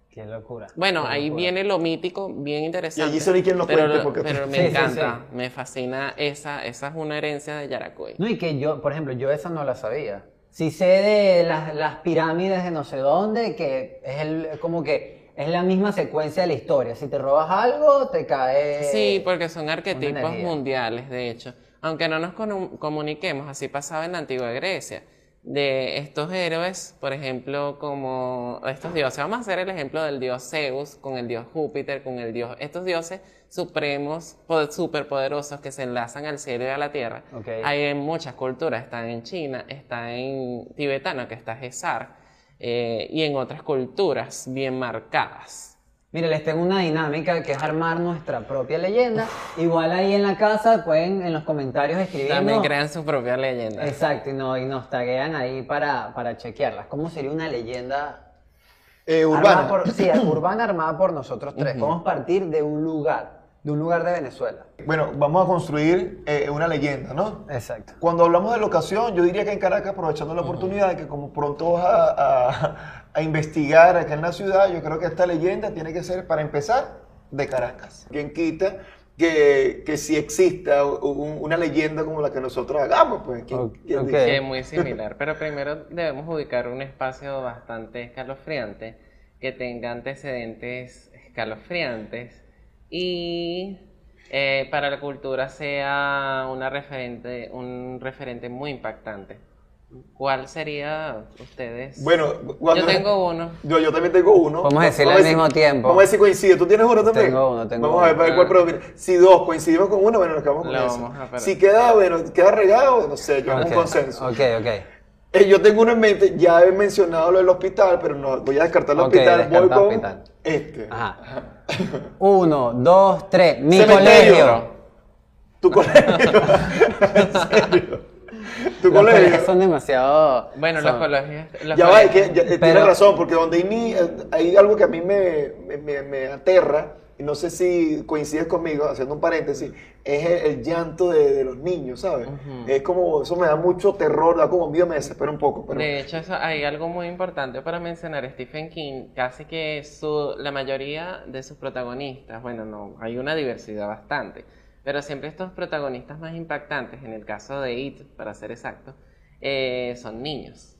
Qué locura. Bueno, Qué ahí locura. viene lo mítico, bien interesante. Y allí se ve quién lo pero, cuente, porque- pero <laughs> me Sí, sí, encanta, sí. me fascina esa, esa es una herencia de Yaracuy. No, y que yo, por ejemplo, yo esa no la sabía. Sí sé de las, las pirámides de no sé dónde, que es el, como que es la misma secuencia de la historia. Si te robas algo, te cae... Sí, porque son arquetipos mundiales, de hecho. Aunque no nos comu- comuniquemos, así pasaba en la antigua Grecia. De estos héroes, por ejemplo, como estos dioses. Vamos a hacer el ejemplo del dios Zeus con el dios Júpiter, con el dios. Estos dioses supremos, po- superpoderosos que se enlazan al cielo y a la tierra. Ok. Hay en muchas culturas. Están en China, está en tibetano, que está Gesar, eh, y en otras culturas bien marcadas. Mire, les tengo una dinámica que es armar nuestra propia leyenda. Igual ahí en la casa pueden en los comentarios escribirnos. También crean su propia leyenda. Exacto, y, no, y nos taguean ahí para, para chequearlas. ¿Cómo sería una leyenda Eh, armada urbana. por, sí, <clears throat> <coughs> urbana armada por nosotros tres? Vamos a partir de un lugar, de un lugar de Venezuela. Bueno, vamos a construir eh, una leyenda, ¿no? Exacto. Cuando hablamos de locación, yo diría que en Caracas, aprovechando la oportunidad, que como pronto vas a, a- <laughs> a investigar acá en la ciudad, yo creo que esta leyenda tiene que ser, para empezar, de Caracas. ¿Quién quita que, que si exista un- una leyenda como la que nosotros hagamos? Pues, ¿quién- Ok, quién dice? Sí, es muy similar, pero primero debemos ubicar un espacio bastante escalofriante, que tenga antecedentes escalofriantes y eh, para la cultura sea una referente, un referente muy impactante. ¿Cuál sería ustedes? Bueno, Yo tengo uno. Yo, yo también tengo uno. Vamos a decirle ver al si- mismo tiempo. Vamos a ver si coincide. ¿Tú tienes uno también? Tengo uno, tengo Vamos a ver, uno. para ver cuál predomina. Si dos coincidimos con uno, bueno, nos quedamos con Lo eso. vamos a. Si queda, bueno, queda regado, no sé, yo hago Ok, un consenso. Ok, ok. Eh, yo tengo uno en mente, ya he mencionado lo del hospital, pero no, voy a descartar el Ok, hospital. Voy con hospital. este. Ajá. Uno, dos, tres. Mi Cementerio. colegio. Tu colegio. <laughs> ¿En serio? Tu Los colegio. colegios son demasiado. Bueno, son- los colegios. los Ya va, es colegios- que ya, eh, Pero- tienes razón, porque donde hay, ni- eh, hay algo que a mí me, me- me- me aterra, no sé si coincides conmigo, haciendo un paréntesis, es el, el llanto de, de los niños, ¿sabes? Es como, eso me da mucho terror, da como miedo, me desespera un poco. Pero, De hecho, eso- hay algo muy importante para mencionar. Stephen King, casi que su, la mayoría de sus protagonistas, bueno, no, hay una diversidad bastante, pero siempre estos protagonistas más impactantes, en el caso de It, para ser exacto, eh, son niños.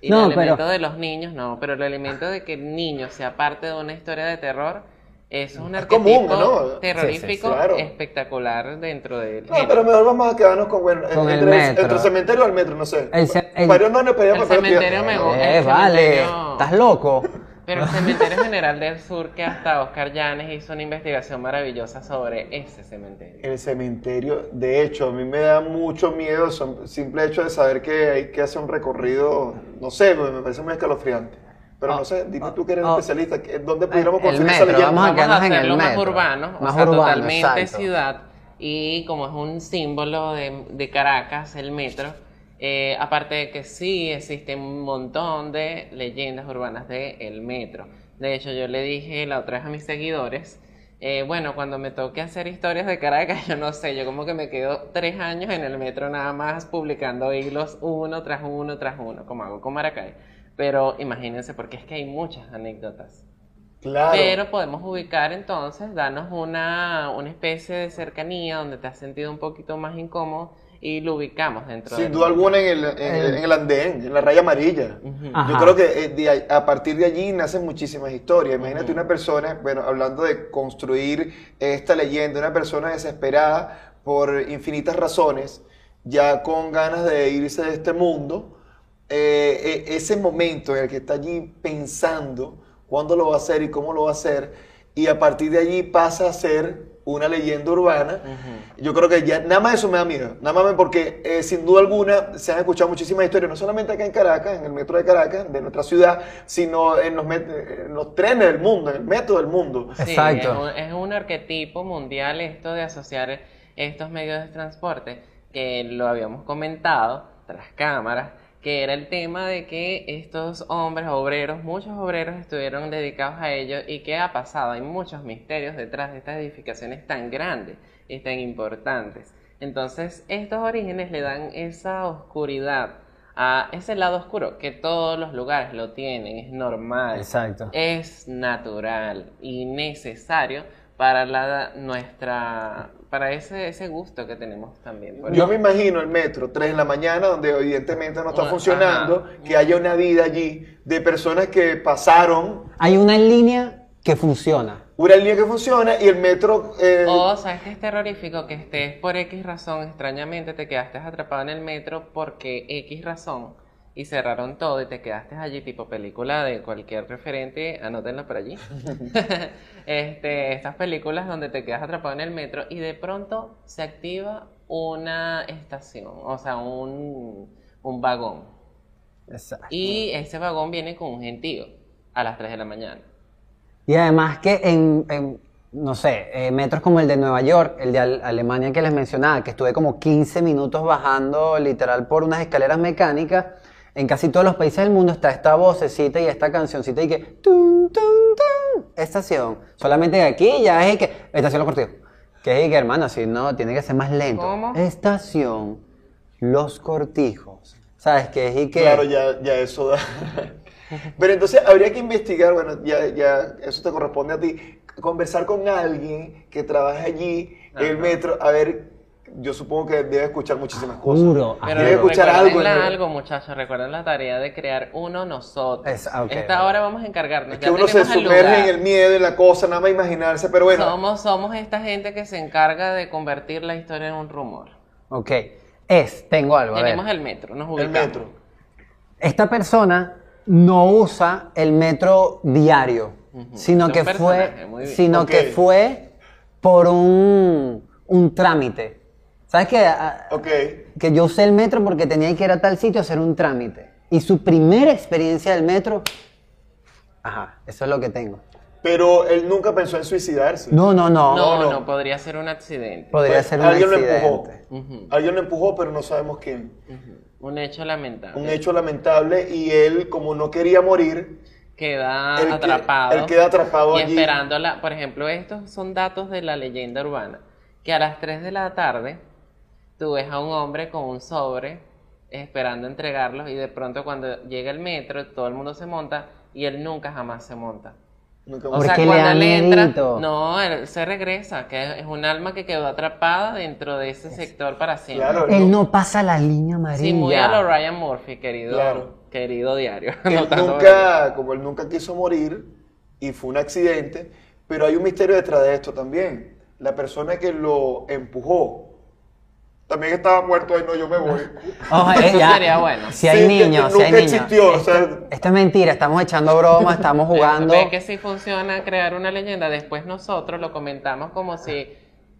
Y No, el elemento pero- de los niños, no, pero el elemento de que el niño sea parte de una historia de terror, es un Es común, ¿no? terrorífico Sí, sí, claro. espectacular dentro del no, género. pero mejor vamos a quedarnos con, bueno, Con el entre, metro. entre el cementerio el metro, no sé. El ce- el- perdí. cementerio me gusta. Eh, el vale. cementerio- ¿Estás loco? Pero el Cementerio General del Sur, que hasta Oscar Llanes hizo una investigación maravillosa sobre ese cementerio. El cementerio, de hecho, a mí me da mucho miedo el simple hecho de saber que hay que hacer un recorrido, no sé, me parece muy escalofriante. Pero Ah, no sé, dime ah, tú que eres ah. especialista, ¿qué- ¿dónde pudiéramos El conseguir esa metro, leyenda? vamos a Vamos a quedarnos en el hacerlo más metro. urbano, Más o sea, urbano, totalmente exacto. ciudad. Y como es un símbolo de, de Caracas, el metro, eh, aparte de que sí existen un montón de leyendas urbanas del el metro. De hecho, yo le dije la otra vez a mis seguidores, eh, bueno, cuando me toque hacer historias de Caracas, <laughs> yo no sé, yo como que me quedo tres años en el metro nada más publicando hilos uno tras uno tras uno, como hago con Maracay. Pero imagínense, porque es que hay muchas anécdotas. Claro. Pero podemos ubicar entonces, darnos una, una especie de cercanía donde te has sentido un poquito más incómodo y lo ubicamos dentro Sin duda alguna en el, en, El- en el andén, en la raya amarilla. Yo creo que eh, de a partir de allí nacen muchísimas historias. Imagínate una persona, bueno, hablando de construir esta leyenda, una persona desesperada por infinitas razones, ya con ganas de irse de este mundo, eh, eh, ese momento en el que está allí pensando cuándo lo va a hacer y cómo lo va a hacer, y a partir de allí pasa a ser una leyenda urbana. Yo creo que ya nada más eso me da miedo. Nada más porque eh, sin duda alguna se han escuchado muchísimas historias, no solamente acá en Caracas, en el metro de Caracas, de nuestra ciudad, sino en los, en los trenes del mundo, en el metro del mundo. Sí, Exacto. Es un, es un arquetipo mundial esto de asociar estos medios de transporte, que lo habíamos comentado tras cámaras, que era el tema de que estos hombres obreros, muchos obreros estuvieron dedicados a ello y qué ha pasado. Hay muchos misterios detrás de estas edificaciones tan grandes y tan importantes. Entonces, estos orígenes le dan esa oscuridad a ese lado oscuro que todos los lugares lo tienen, es normal Exacto. es natural y necesario para la, nuestra para ese, ese gusto que tenemos también. por Yo me imagino el metro, 3 de la mañana, donde evidentemente no está Una- funcionando, ajá. que haya una vida allí de personas que pasaron, Hay una línea que funciona. una línea que funciona y el metro... eh, O sabes que es terrorífico que estés por X razón, extrañamente te quedaste atrapado en el metro porque X razón y cerraron todo y te quedaste allí tipo película de cualquier referente, anótenlo por allí. <laughs> <laughs> este, estas películas donde te quedas atrapado en el metro y de pronto se activa una estación, o sea, un, un vagón. Exacto. Y ese vagón viene con un gentío a las 3 de la mañana. Y además que en, en, no sé, eh, metros como el de Nueva York, el de Al- Alemania que les mencionaba, que estuve como 15 minutos bajando literal por unas escaleras mecánicas, en casi todos los países del mundo está esta vocecita y esta cancioncita y que... Tum, tum, tum, estación. Solamente aquí ya es que... Estación Los Cortijos. Que es que, hermano, si no, tiene que ser más lento. ¿Cómo? Estación Los Cortijos. ¿Sabes? Que es y que... Claro, ya, ya eso da. <laughs> Pero entonces habría que investigar, bueno, ya, ya eso te corresponde a ti, conversar con alguien que trabaje allí en el metro, a ver, yo supongo que debe escuchar muchísimas cosas. Juro. Pero Debe escuchar recuerden algo. algo, muchachos. Recuerden la tarea de crear uno nosotros. Es- ok, Esta verdad. hora vamos a encargarnos. Es que ya uno se el sumerge en el miedo, en la cosa, nada más imaginarse, pero bueno, Somos, somos esta gente que se encarga de convertir la historia en un rumor. Ok. Es, tengo algo. a ver. Tenemos el metro, nos el ubicamos. metro. Esta persona no usa el metro diario, sino que fue, sino que fue por un, un trámite. ¿Sabes qué? A- Ok. Que yo usé el metro porque tenía que ir a tal sitio a hacer un trámite. Y su primera experiencia del metro, ajá, eso es lo que tengo. Pero él nunca pensó en suicidarse. No, no, no. No, no. no, podría ser un accidente. Podría Pues, ser un alguien accidente. lo empujó. Ujú. Alguien lo empujó, pero no sabemos quién. Ujú. Un hecho lamentable. Un hecho lamentable y él, como no quería morir, Queda Él que- atrapado. él queda atrapado y allí. esperándola. Por ejemplo, estos son datos de la leyenda urbana. Que a las 3 de la tarde tú ves a un hombre con un sobre esperando entregarlos y de pronto cuando llega el metro todo el mundo se monta y él nunca jamás se monta. nunca O sea, le cuando da él entra, no, él se regresa, que es un alma que quedó atrapada dentro de ese sector para siempre. Claro, Él no pasa la línea amarilla. Sí, muy a lo Ryan Murphy, querido, Claro. querido diario. <laughs> Él nunca, como él nunca quiso morir y fue un accidente, pero hay un misterio detrás de esto también. La persona que lo empujó también estaba muerto, ay no, yo me voy. <laughs> Ojo, eh, ya, sería bueno. Si hay Sí, niños, si hay niños. existió, o sea- esto, es mentira, estamos echando bromas, estamos jugando. Ve que sí funciona crear una leyenda. Después nosotros lo comentamos como si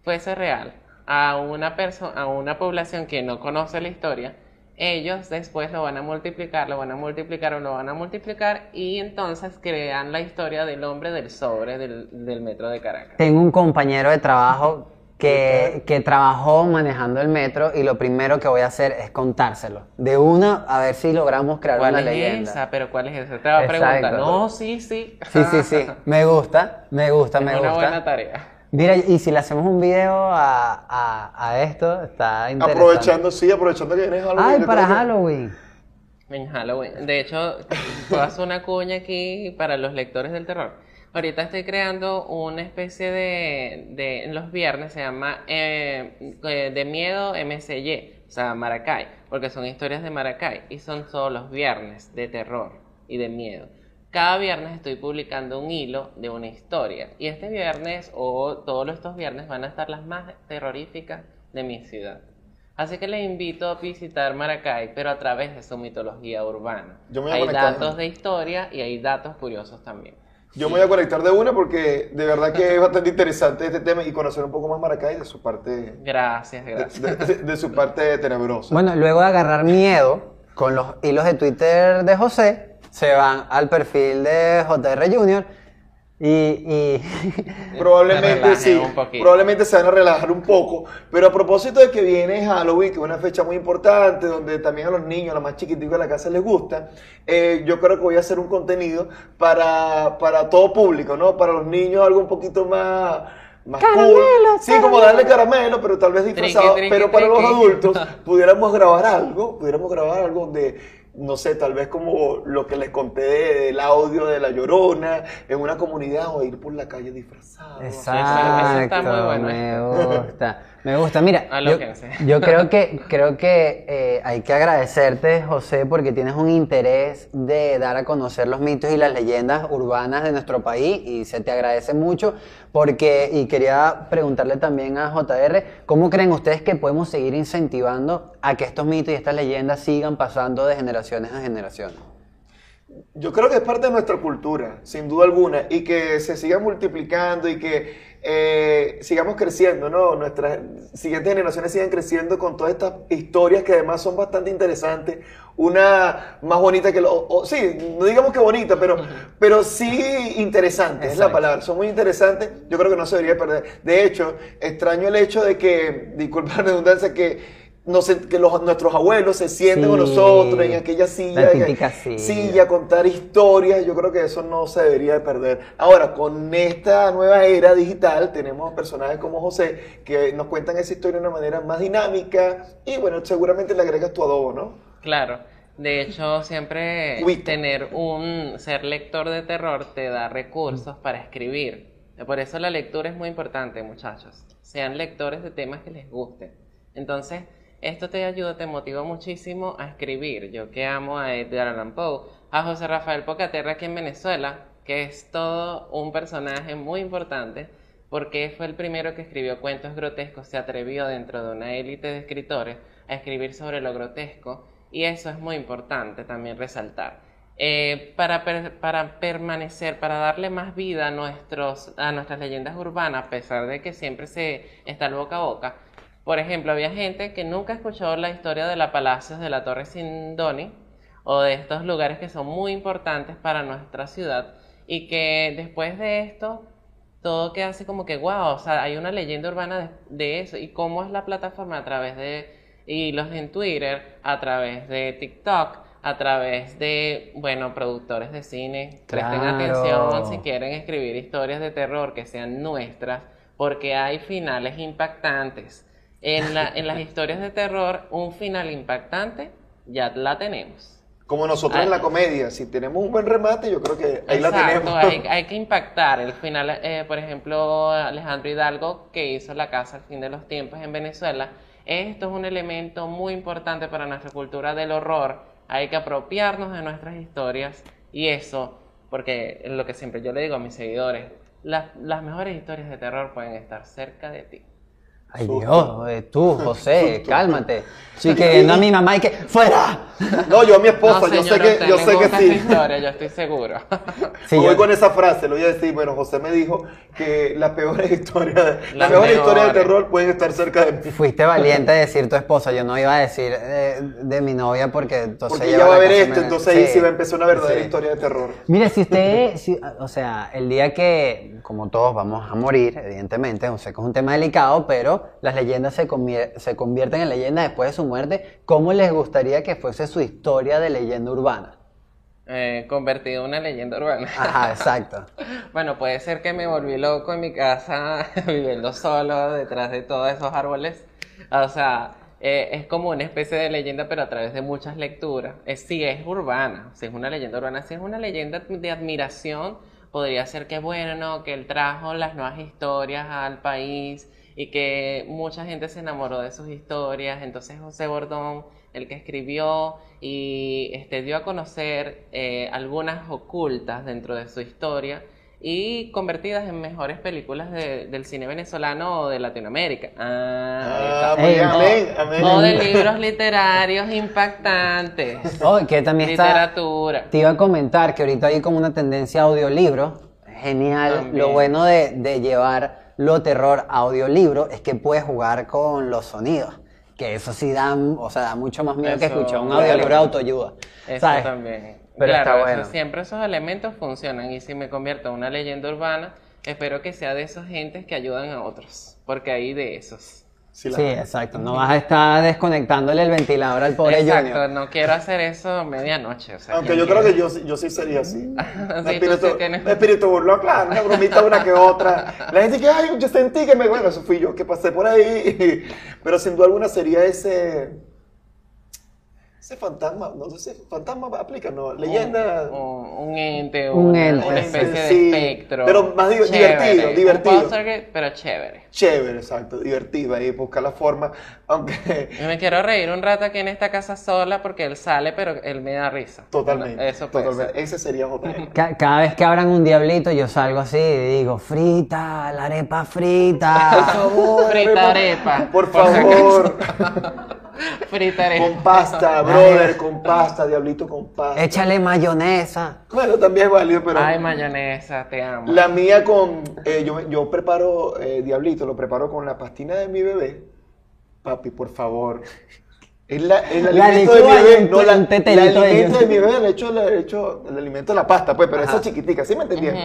fuese real. A una persona, a una población que no conoce la historia, ellos después lo van a multiplicar, lo van a multiplicar o lo van a multiplicar y entonces crean la historia del hombre del sobre del, del metro de Caracas. Tengo un compañero de trabajo que, que trabajó manejando el metro y lo primero que voy a hacer es contárselo. De una, a ver si logramos crear ¿Cuál una es leyenda. esa? Pero ¿cuál es esa? Te va a preguntar. No, sí, sí. Sí, sí, sí. Me gusta, me gusta, Es me una gusta. buena tarea. Mira, y si le hacemos un video a, a, a esto, está interesante. Aprovechando, sí, aprovechando que vienes Halloween. Ay, para Halloween. En Halloween. De hecho, <laughs> puedo hacer una cuña aquí para los lectores del terror. Ahorita estoy creando una especie de, de en los viernes se llama eh, eh, de miedo MCY, o sea, Maracay, porque son historias de Maracay y son todos los viernes de terror y de miedo. Cada viernes estoy publicando un hilo de una historia y este viernes o todos estos viernes van a estar las más terroríficas de mi ciudad. Así que les invito a visitar Maracay, pero a través de su mitología urbana. Yo me voy a hay conectar. datos de historia y hay datos curiosos también. Yo me voy a conectar de una porque de verdad que es bastante interesante este tema y conocer un poco más Maracay de su parte, Gracias, de, gracias. de- de su parte tenebrosa. Bueno, luego de agarrar miedo con los hilos de Twitter de José, se van al perfil de JR Junior y, y Me <laughs> Probablemente sí, probablemente se van a relajar un poco, pero a propósito de que viene Halloween, que es una fecha muy importante, donde también a los niños, a los más chiquiticos de la casa les gusta, eh, yo creo que voy a hacer un contenido para, para todo público, ¿no? Para los niños algo un poquito más... Más cool. Sí, como darle caramelo, pero tal vez disfrazado. pero para los adultos, <laughs> pudiéramos grabar algo, pudiéramos grabar algo donde, no sé, tal vez como lo que les conté del audio de La Llorona, en una comunidad o ir por la calle disfrazado. Exacto, está muy bueno. me gusta, me gusta. Mira, yo, Alóquense. yo creo <laughs> que creo que eh, hay que agradecerte, José, porque tienes un interés de dar a conocer los mitos y las leyendas urbanas de nuestro país y se te agradece mucho porque y quería preguntarle también a JR, ¿cómo creen ustedes que podemos seguir incentivando a que estos mitos y estas leyendas sigan pasando de generaciones a generaciones? Yo creo que es parte de nuestra cultura, sin duda alguna, y que se siga multiplicando y que eh, sigamos creciendo, ¿no? Nuestras siguientes generaciones sigan creciendo con todas estas historias que además son bastante interesantes. Una más bonita que lo... o- o- sí, no digamos que bonita, pero, pero sí interesante, es la Exacto. palabra. Son muy interesantes, yo creo que no se debería perder. De hecho, extraño el hecho de que, disculpa la redundancia, que... No sé, que los, nuestros abuelos se sienten con nosotros en aquella silla, la silla. silla, contar historias, yo creo que eso no se debería de perder. Ahora, con esta nueva era digital, tenemos personajes como José que nos cuentan esa historia de una manera más dinámica y bueno, seguramente le agregas tu adobo, ¿no? Claro. De hecho, siempre tener un ser lector de terror te da recursos para escribir. Por eso la lectura es muy importante, muchachos. Sean lectores de temas que les gusten. Entonces, esto te ayuda, te motiva muchísimo a escribir. Yo que amo a Edgar Allan Poe, a José Rafael Pocaterra aquí en Venezuela, que es todo un personaje muy importante porque fue el primero que escribió cuentos grotescos, se atrevió dentro de una élite de escritores a escribir sobre lo grotesco y eso es muy importante también resaltar. Eh, para, para permanecer, para darle más vida a, nuestros, a nuestras leyendas urbanas, a pesar de que siempre se está el boca a boca. Por ejemplo, había gente que nunca escuchó la historia de la Palacios de la Torre Sindoni o de estos lugares que son muy importantes para nuestra ciudad y que después de esto todo queda así como que wow, o sea, hay una leyenda urbana de, de eso y cómo es la plataforma a través de hilos en Twitter, a través de TikTok, a través de, bueno, productores de cine. Presten Claro. atención si quieren escribir historias de terror que sean nuestras, porque hay finales impactantes. En, la- en las historias de terror, un final impactante ya la tenemos. Como nosotros Ah. en la comedia, si tenemos un buen remate, yo creo que ahí la Exacto, tenemos. hay, hay que impactar. El final, eh, por ejemplo, Alejandro Hidalgo, que hizo La Casa al fin de los tiempos en Venezuela, esto es un elemento muy importante para nuestra cultura del horror. Hay que apropiarnos de nuestras historias y eso, porque es lo que siempre yo le digo a mis seguidores, las, las mejores historias de terror pueden estar cerca de ti. Ay. Dios, eh, tú, <laughs> José, cálmate. Sí, que no a mi mamá y que ¡fuera! <laughs> No, yo a mi esposa, No, yo sé que, yo sé que sí. historia, yo estoy seguro. <laughs> Sí, voy yo- con esa frase, lo voy a decir, bueno, José me dijo que las peores historias, las, historias de terror pueden estar cerca de mí. Fuiste valiente de decir tu esposa, yo no iba a decir eh, de mi novia porque entonces Porque ella va a ver esto, me- entonces ahí Sí, sí va a empezar una verdadera sí. historia de terror. Mire, si usted, si- o sea, el día que, como todos vamos a morir, evidentemente, sé que es un tema delicado, pero las leyendas se, se convierten en leyendas después de su muerte, ¿cómo les gustaría que fuese su historia de leyenda urbana? Eh, convertido en una leyenda urbana. Ajá, <laughs> exacto. Bueno, puede ser que me volví loco en mi casa <laughs> viviendo solo detrás de todos esos árboles. O sea, eh, es como una especie de leyenda, pero a través de muchas lecturas. Es, sí, es urbana, si es una leyenda urbana, si es una leyenda de admiración, podría ser que bueno, que él trajo las nuevas historias al país y que mucha gente se enamoró de sus historias. Entonces José Bordón, el que escribió y este, dio a conocer eh, algunas ocultas dentro de su historia y convertidas en mejores películas de- del cine venezolano o de Latinoamérica. Ah, Ah, amén, amén. o de libros literarios impactantes. Oh, que también está... Literatura. Te iba a comentar que ahorita hay como una tendencia a audiolibros. genial. También. Lo bueno de, de llevar lo terror audiolibro es que puedes jugar con los sonidos. Que eso sí da, o sea, da mucho más miedo que Eso, escuchar un audiolibro de autoayuda. Eso ¿sabes? también. Pero claro, está eso bueno. siempre esos elementos funcionan y si me convierto en una leyenda urbana, espero que sea de esos gentes que ayudan a otros, porque hay de esos. Sí, la- Sí, exacto. No vas a estar desconectándole el ventilador al pobre Exacto, Junior. no quiero hacer eso medianoche. O sea, Aunque ¿quién yo creo que yo, sí- yo sí sería así. <laughs> Un tú espíritu, sí tienes- un espíritu burlón, claro, una bromita una que otra. La gente que, ay, yo sentí que me... Bueno, eso fui yo que pasé por ahí. <laughs> Pero sin duda alguna sería ese... Ese fantasma, no sé si fantasma aplica, ¿no? Leyenda... Un, un ente, Un una, ente, una sí. especie Sí, de espectro. pero más di- Chévere, divertido, un divertido. pero chévere. Chévere, exacto, divertida y buscar la forma, aunque... <laughs> Yo me quiero reír un rato aquí en esta casa sola porque él sale, pero él me da risa. Totalmente. Eso puede totalmente. ser. Ese sería. <laughs> Ca- Cada vez que abran un diablito, yo salgo así y digo, frita, la arepa frita. <laughs> Frita arepa. Por favor. <laughs> arepa. Con pasta, brother, con pasta, diablito con pasta. Échale mayonesa. Bueno, también es válido, pero Ay, mayonesa, te amo. la mía con, eh, yo, yo preparo eh, diablito, lo preparo con la pastina de mi bebé. Papi, por favor. Es la, el La alimento de mi y bebé, no la, el alimento de mi bebé, le echo, le echo el alimento de la pasta, pues, pero Ajá. esa chiquitica, ¿sí me entendieron?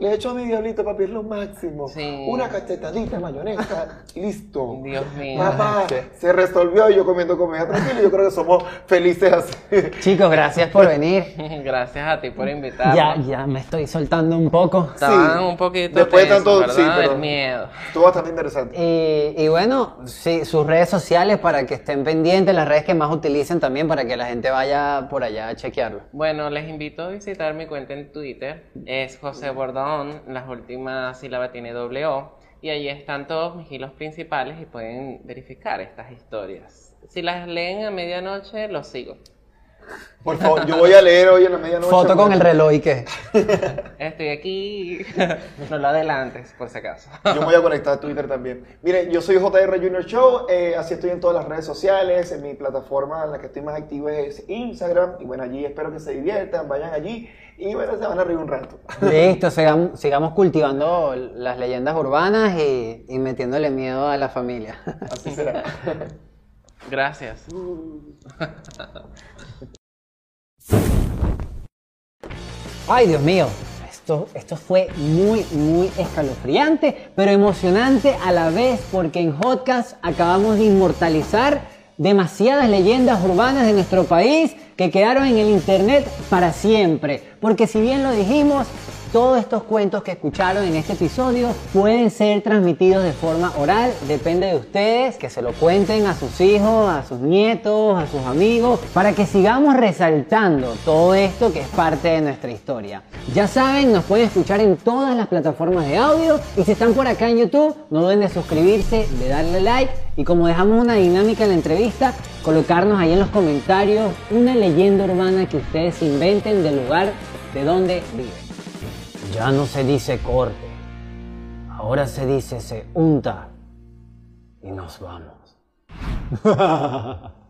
Le echo a mi diablito, papi, es lo máximo. Sí. Una cachetadita de mayonesa, listo. Dios mío. Papá, se resolvió y yo comiendo comida tranquila. Yo creo que somos felices así. Chicos, gracias por venir. <laughs> Gracias a ti por invitarme. Ya, ya me estoy soltando un poco. Estaban Sí. un poquito Después de tanto- ¿verdad? sí, pero- miedo. Estuvo bastante interesante. Y, y bueno, sí, sus redes sociales para que estén pendientes, las redes que más utilicen también para que la gente vaya por allá a chequearlo. Bueno, les invito a visitar mi cuenta en Twitter. Es José Bordón. Las últimas sílabas tiene doble O. Y ahí están todos mis hilos principales y pueden verificar estas historias. Si las leen a medianoche, los sigo. Por favor, yo voy a leer hoy en la medianoche. Foto con el reloj y qué. <laughs> Estoy aquí. <laughs> no lo adelantes, por si acaso. Yo me voy a conectar a Twitter también. Miren, yo soy JR Junior Show, eh, así estoy en todas las redes sociales, en mi plataforma en la que estoy más activo es Instagram, y bueno, allí espero que se diviertan, vayan allí, y bueno, se van a reír un rato. Listo, sigamos, sigamos cultivando las leyendas urbanas y, y metiéndole miedo a la familia. Así será. <laughs> Gracias. Ay, Dios mío. Esto, esto fue muy, muy escalofriante, pero emocionante a la vez porque en Hotcast acabamos de inmortalizar demasiadas leyendas urbanas de nuestro país que quedaron en el internet para siempre. Porque si bien lo dijimos, todos estos cuentos que escucharon en este episodio pueden ser transmitidos de forma oral. Depende de ustedes que se lo cuenten a sus hijos, a sus nietos, a sus amigos, para que sigamos resaltando todo esto que es parte de nuestra historia. Ya saben, nos pueden escuchar en todas las plataformas de audio y si están por acá en YouTube, no duden de suscribirse, de darle like y como dejamos una dinámica en la entrevista, colocarnos ahí en los comentarios una leyenda urbana que ustedes inventen del lugar de donde viven. Ya no se dice corte, ahora se dice se unta y nos vamos. <laughs>